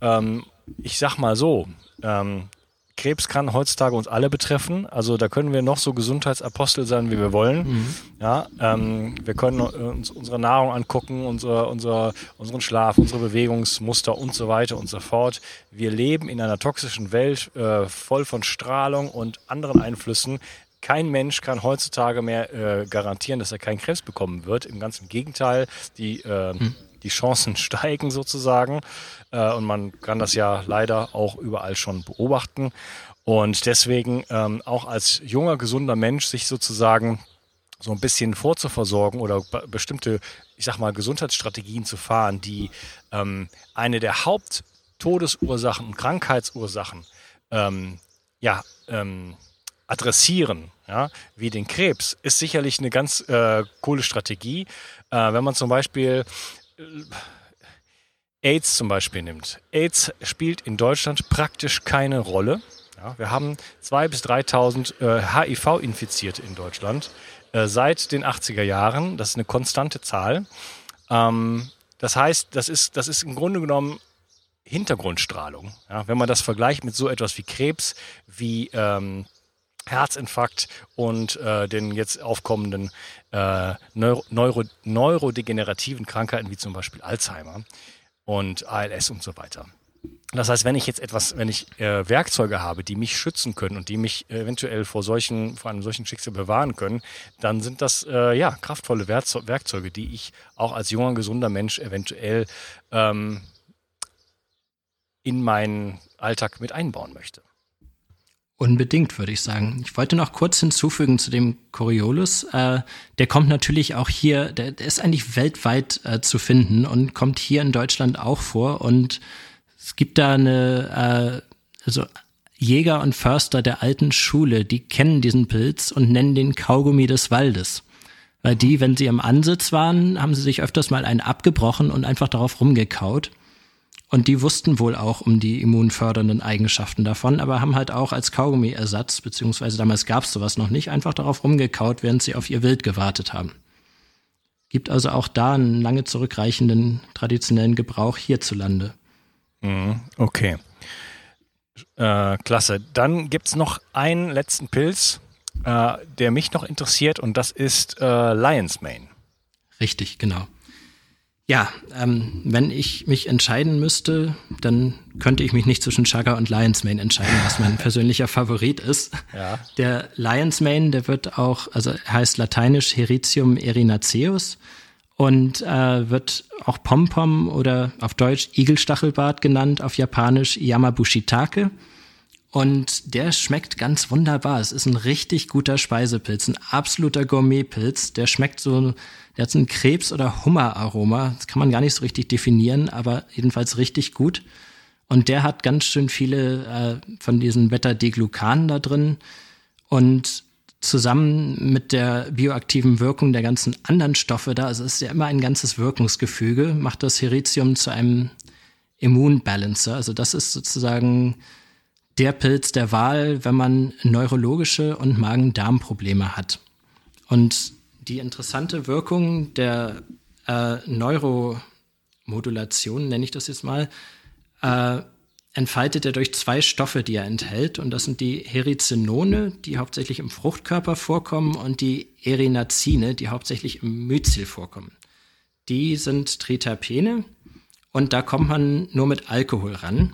Ähm, ich sag mal so, ähm, Krebs kann heutzutage uns alle betreffen. Also da können wir noch so Gesundheitsapostel sein, wie wir wollen. Mhm. Ja, ähm, wir können uns unsere Nahrung angucken, unsere, unsere, unseren Schlaf, unsere Bewegungsmuster und so weiter und so fort. Wir leben in einer toxischen Welt äh, voll von Strahlung und anderen Einflüssen. Kein Mensch kann heutzutage mehr äh, garantieren, dass er keinen Krebs bekommen wird. Im ganzen Gegenteil, die äh, mhm die Chancen steigen sozusagen. Äh, und man kann das ja leider auch überall schon beobachten. Und deswegen ähm, auch als junger, gesunder Mensch sich sozusagen so ein bisschen vorzuversorgen oder bestimmte, ich sag mal, Gesundheitsstrategien zu fahren, die ähm, eine der Haupttodesursachen und Krankheitsursachen ähm, ja, ähm, adressieren, ja, wie den Krebs, ist sicherlich eine ganz äh, coole Strategie. Äh, wenn man zum Beispiel AIDS zum Beispiel nimmt. AIDS spielt in Deutschland praktisch keine Rolle. Ja, wir haben 2.000 bis 3.000 äh, HIV-Infizierte in Deutschland äh, seit den 80er Jahren. Das ist eine konstante Zahl. Ähm, das heißt, das ist, das ist im Grunde genommen Hintergrundstrahlung. Ja, wenn man das vergleicht mit so etwas wie Krebs, wie ähm, Herzinfarkt und äh, den jetzt aufkommenden äh, Neuro, Neuro, neurodegenerativen Krankheiten wie zum Beispiel Alzheimer und ALS und so weiter. Das heißt, wenn ich jetzt etwas, wenn ich äh, Werkzeuge habe, die mich schützen können und die mich eventuell vor solchen, vor einem solchen Schicksal bewahren können, dann sind das äh, ja kraftvolle Werkzeuge, die ich auch als junger gesunder Mensch eventuell ähm, in meinen Alltag mit einbauen möchte. Unbedingt, würde ich sagen. Ich wollte noch kurz hinzufügen zu dem Coriolis. Äh, der kommt natürlich auch hier, der, der ist eigentlich weltweit äh, zu finden und kommt hier in Deutschland auch vor. Und es gibt da eine, äh, also Jäger und Förster der alten Schule, die kennen diesen Pilz und nennen den Kaugummi des Waldes. Weil die, wenn sie im Ansitz waren, haben sie sich öfters mal einen abgebrochen und einfach darauf rumgekaut. Und die wussten wohl auch um die immunfördernden Eigenschaften davon, aber haben halt auch als Kaugummi-Ersatz, beziehungsweise damals gab es sowas noch nicht, einfach darauf rumgekaut, während sie auf ihr Wild gewartet haben. Gibt also auch da einen lange zurückreichenden traditionellen Gebrauch hierzulande. Mhm, okay. Äh, klasse. Dann gibt es noch einen letzten Pilz, äh, der mich noch interessiert, und das ist äh, Lion's Mane. Richtig, genau. Ja, ähm, wenn ich mich entscheiden müsste, dann könnte ich mich nicht zwischen Chugga und Lion's Mane entscheiden, was mein persönlicher Favorit ist. Ja. Der Lion's Mane, der wird auch, also heißt lateinisch Heritium erinaceus und äh, wird auch Pompom oder auf Deutsch Igelstachelbart genannt, auf Japanisch Yamabushitake. Und der schmeckt ganz wunderbar. Es ist ein richtig guter Speisepilz, ein absoluter Gourmetpilz. Der schmeckt so, der hat so ein Krebs- oder Hummeraroma. Das kann man gar nicht so richtig definieren, aber jedenfalls richtig gut. Und der hat ganz schön viele äh, von diesen Beta-Deglucanen da drin. Und zusammen mit der bioaktiven Wirkung der ganzen anderen Stoffe da, also es ist ja immer ein ganzes Wirkungsgefüge, macht das Heritium zu einem Immunbalancer. Also das ist sozusagen der Pilz der Wahl, wenn man neurologische und Magen-Darm-Probleme hat. Und die interessante Wirkung der äh, Neuromodulation, nenne ich das jetzt mal, äh, entfaltet er durch zwei Stoffe, die er enthält. Und das sind die Herizinone, die hauptsächlich im Fruchtkörper vorkommen, und die Erinazine, die hauptsächlich im Myzel vorkommen. Die sind Triterpene und da kommt man nur mit Alkohol ran.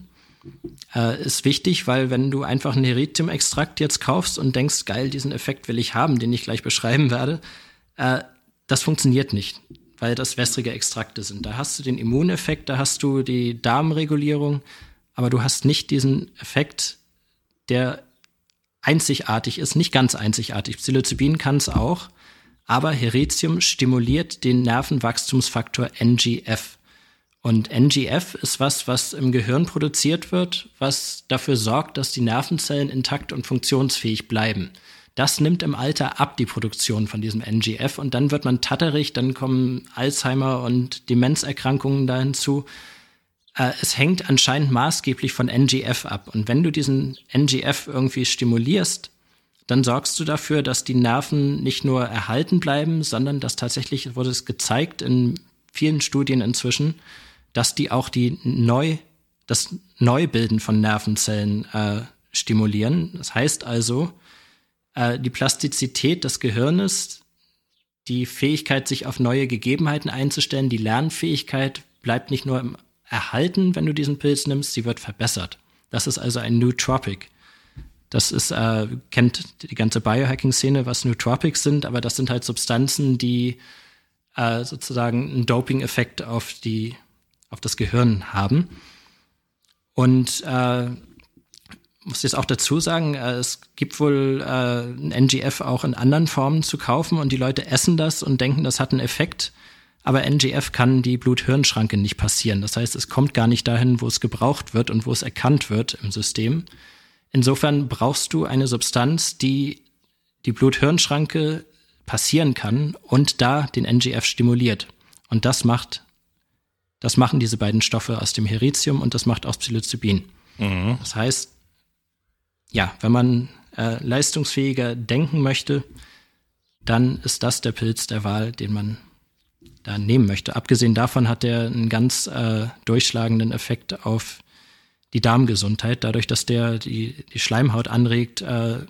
Äh, ist wichtig, weil wenn du einfach ein Heritium-Extrakt jetzt kaufst und denkst, geil, diesen Effekt will ich haben, den ich gleich beschreiben werde, äh, das funktioniert nicht, weil das wässrige Extrakte sind. Da hast du den Immuneffekt, da hast du die Darmregulierung, aber du hast nicht diesen Effekt, der einzigartig ist, nicht ganz einzigartig. Psilocybin kann es auch, aber Heritium stimuliert den Nervenwachstumsfaktor NGF. Und NGF ist was, was im Gehirn produziert wird, was dafür sorgt, dass die Nervenzellen intakt und funktionsfähig bleiben. Das nimmt im Alter ab, die Produktion von diesem NGF. Und dann wird man tatterig, dann kommen Alzheimer und Demenzerkrankungen da hinzu. Äh, es hängt anscheinend maßgeblich von NGF ab. Und wenn du diesen NGF irgendwie stimulierst, dann sorgst du dafür, dass die Nerven nicht nur erhalten bleiben, sondern dass tatsächlich, wurde es gezeigt in vielen Studien inzwischen, dass die auch die neu, das Neubilden von Nervenzellen äh, stimulieren. Das heißt also, äh, die Plastizität des Gehirnes, die Fähigkeit, sich auf neue Gegebenheiten einzustellen, die Lernfähigkeit bleibt nicht nur im Erhalten, wenn du diesen Pilz nimmst, sie wird verbessert. Das ist also ein Nootropic. Das ist, äh, kennt die ganze Biohacking-Szene, was Nootropics sind, aber das sind halt Substanzen, die äh, sozusagen einen Doping-Effekt auf die auf das Gehirn haben. Und äh, muss jetzt auch dazu sagen, äh, es gibt wohl äh, ein NGF auch in anderen Formen zu kaufen und die Leute essen das und denken, das hat einen Effekt. Aber NGF kann die Blut-Hirn-Schranke nicht passieren. Das heißt, es kommt gar nicht dahin, wo es gebraucht wird und wo es erkannt wird im System. Insofern brauchst du eine Substanz, die die Blut-Hirn-Schranke passieren kann und da den NGF stimuliert. Und das macht das machen diese beiden Stoffe aus dem Heritium und das macht auch Psilocybin. Mhm. Das heißt, ja, wenn man äh, leistungsfähiger denken möchte, dann ist das der Pilz der Wahl, den man da nehmen möchte. Abgesehen davon hat er einen ganz äh, durchschlagenden Effekt auf die Darmgesundheit, dadurch, dass der die, die Schleimhaut anregt, äh,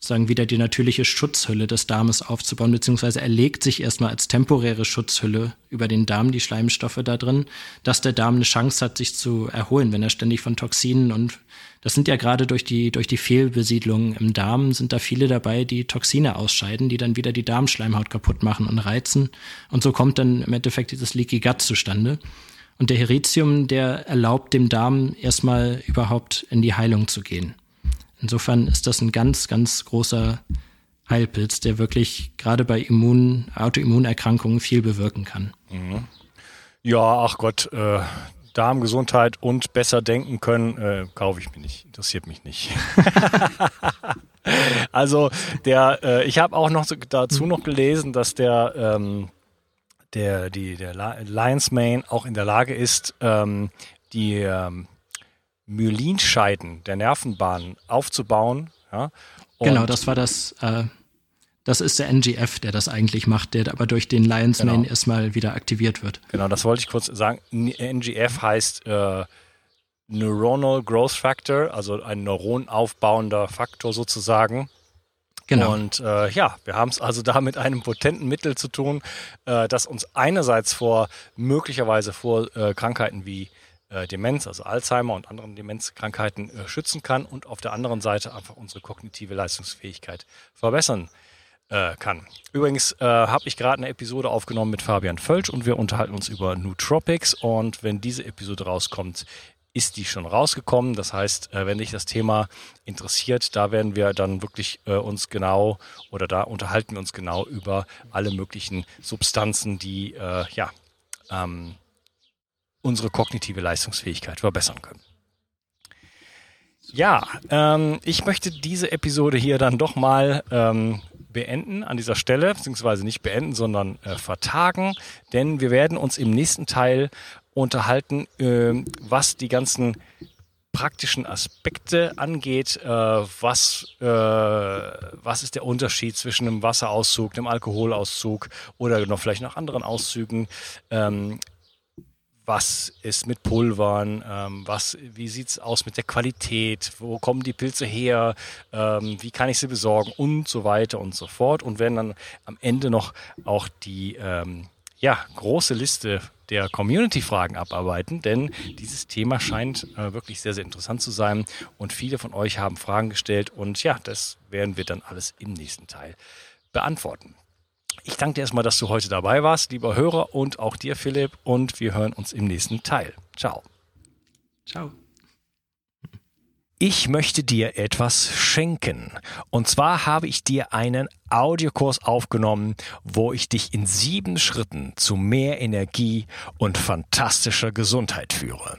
sozusagen wieder die natürliche Schutzhülle des Darmes aufzubauen, beziehungsweise er legt sich erstmal als temporäre Schutzhülle über den Darm, die Schleimstoffe da drin, dass der Darm eine Chance hat, sich zu erholen, wenn er ständig von Toxinen und das sind ja gerade durch die, durch die Fehlbesiedlung im Darm sind da viele dabei, die Toxine ausscheiden, die dann wieder die Darmschleimhaut kaputt machen und reizen. Und so kommt dann im Endeffekt dieses Leaky Gut zustande. Und der Heritium, der erlaubt dem Darm erstmal überhaupt in die Heilung zu gehen. Insofern ist das ein ganz, ganz großer Heilpilz, der wirklich gerade bei Immun, Autoimmunerkrankungen viel bewirken kann. Mhm. Ja, ach Gott, äh, Darmgesundheit und besser denken können, äh, kaufe ich mir nicht. Interessiert mich nicht. also der, äh, ich habe auch noch dazu noch gelesen, dass der ähm, der die der Lions Mane auch in der Lage ist, ähm, die ähm, Myelinscheiden der Nervenbahnen aufzubauen. Ja? genau, das war das. Äh, das ist der NGF, der das eigentlich macht, der aber durch den Lions genau. Mane erstmal wieder aktiviert wird. Genau, das wollte ich kurz sagen. NGF heißt äh, Neuronal Growth Factor, also ein neuronaufbauender Faktor sozusagen. Genau. Und äh, ja, wir haben es also da mit einem potenten Mittel zu tun, äh, das uns einerseits vor möglicherweise vor äh, Krankheiten wie äh, Demenz, also Alzheimer und anderen Demenzkrankheiten äh, schützen kann und auf der anderen Seite einfach unsere kognitive Leistungsfähigkeit verbessern äh, kann. Übrigens äh, habe ich gerade eine Episode aufgenommen mit Fabian Völsch und wir unterhalten uns über Nootropics und wenn diese Episode rauskommt, ist die schon rausgekommen. Das heißt, äh, wenn dich das Thema interessiert, da werden wir dann wirklich uns genau oder da unterhalten wir uns genau über alle möglichen Substanzen, die ja unsere kognitive Leistungsfähigkeit verbessern können. Ja, ähm, ich möchte diese Episode hier dann doch mal ähm, beenden an dieser Stelle, beziehungsweise nicht beenden, sondern äh, vertagen, denn wir werden uns im nächsten Teil unterhalten, äh, was die ganzen praktischen Aspekte angeht, äh, was, äh, was ist der Unterschied zwischen einem Wasserauszug, einem Alkoholauszug oder noch vielleicht noch anderen Auszügen, ähm, was ist mit Pulvern, ähm, was, wie sieht's aus mit der Qualität, wo kommen die Pilze her, ähm, wie kann ich sie besorgen und so weiter und so fort und werden dann am Ende noch auch die ähm, ja, große Liste der Community-Fragen abarbeiten, denn dieses Thema scheint äh, wirklich sehr, sehr interessant zu sein und viele von euch haben Fragen gestellt und ja, das werden wir dann alles im nächsten Teil beantworten. Ich danke dir erstmal, dass du heute dabei warst, lieber Hörer und auch dir, Philipp, und wir hören uns im nächsten Teil. Ciao. Ciao. Ich möchte dir etwas schenken. Und zwar habe ich dir einen Audiokurs aufgenommen, wo ich dich in sieben Schritten zu mehr Energie und fantastischer Gesundheit führe.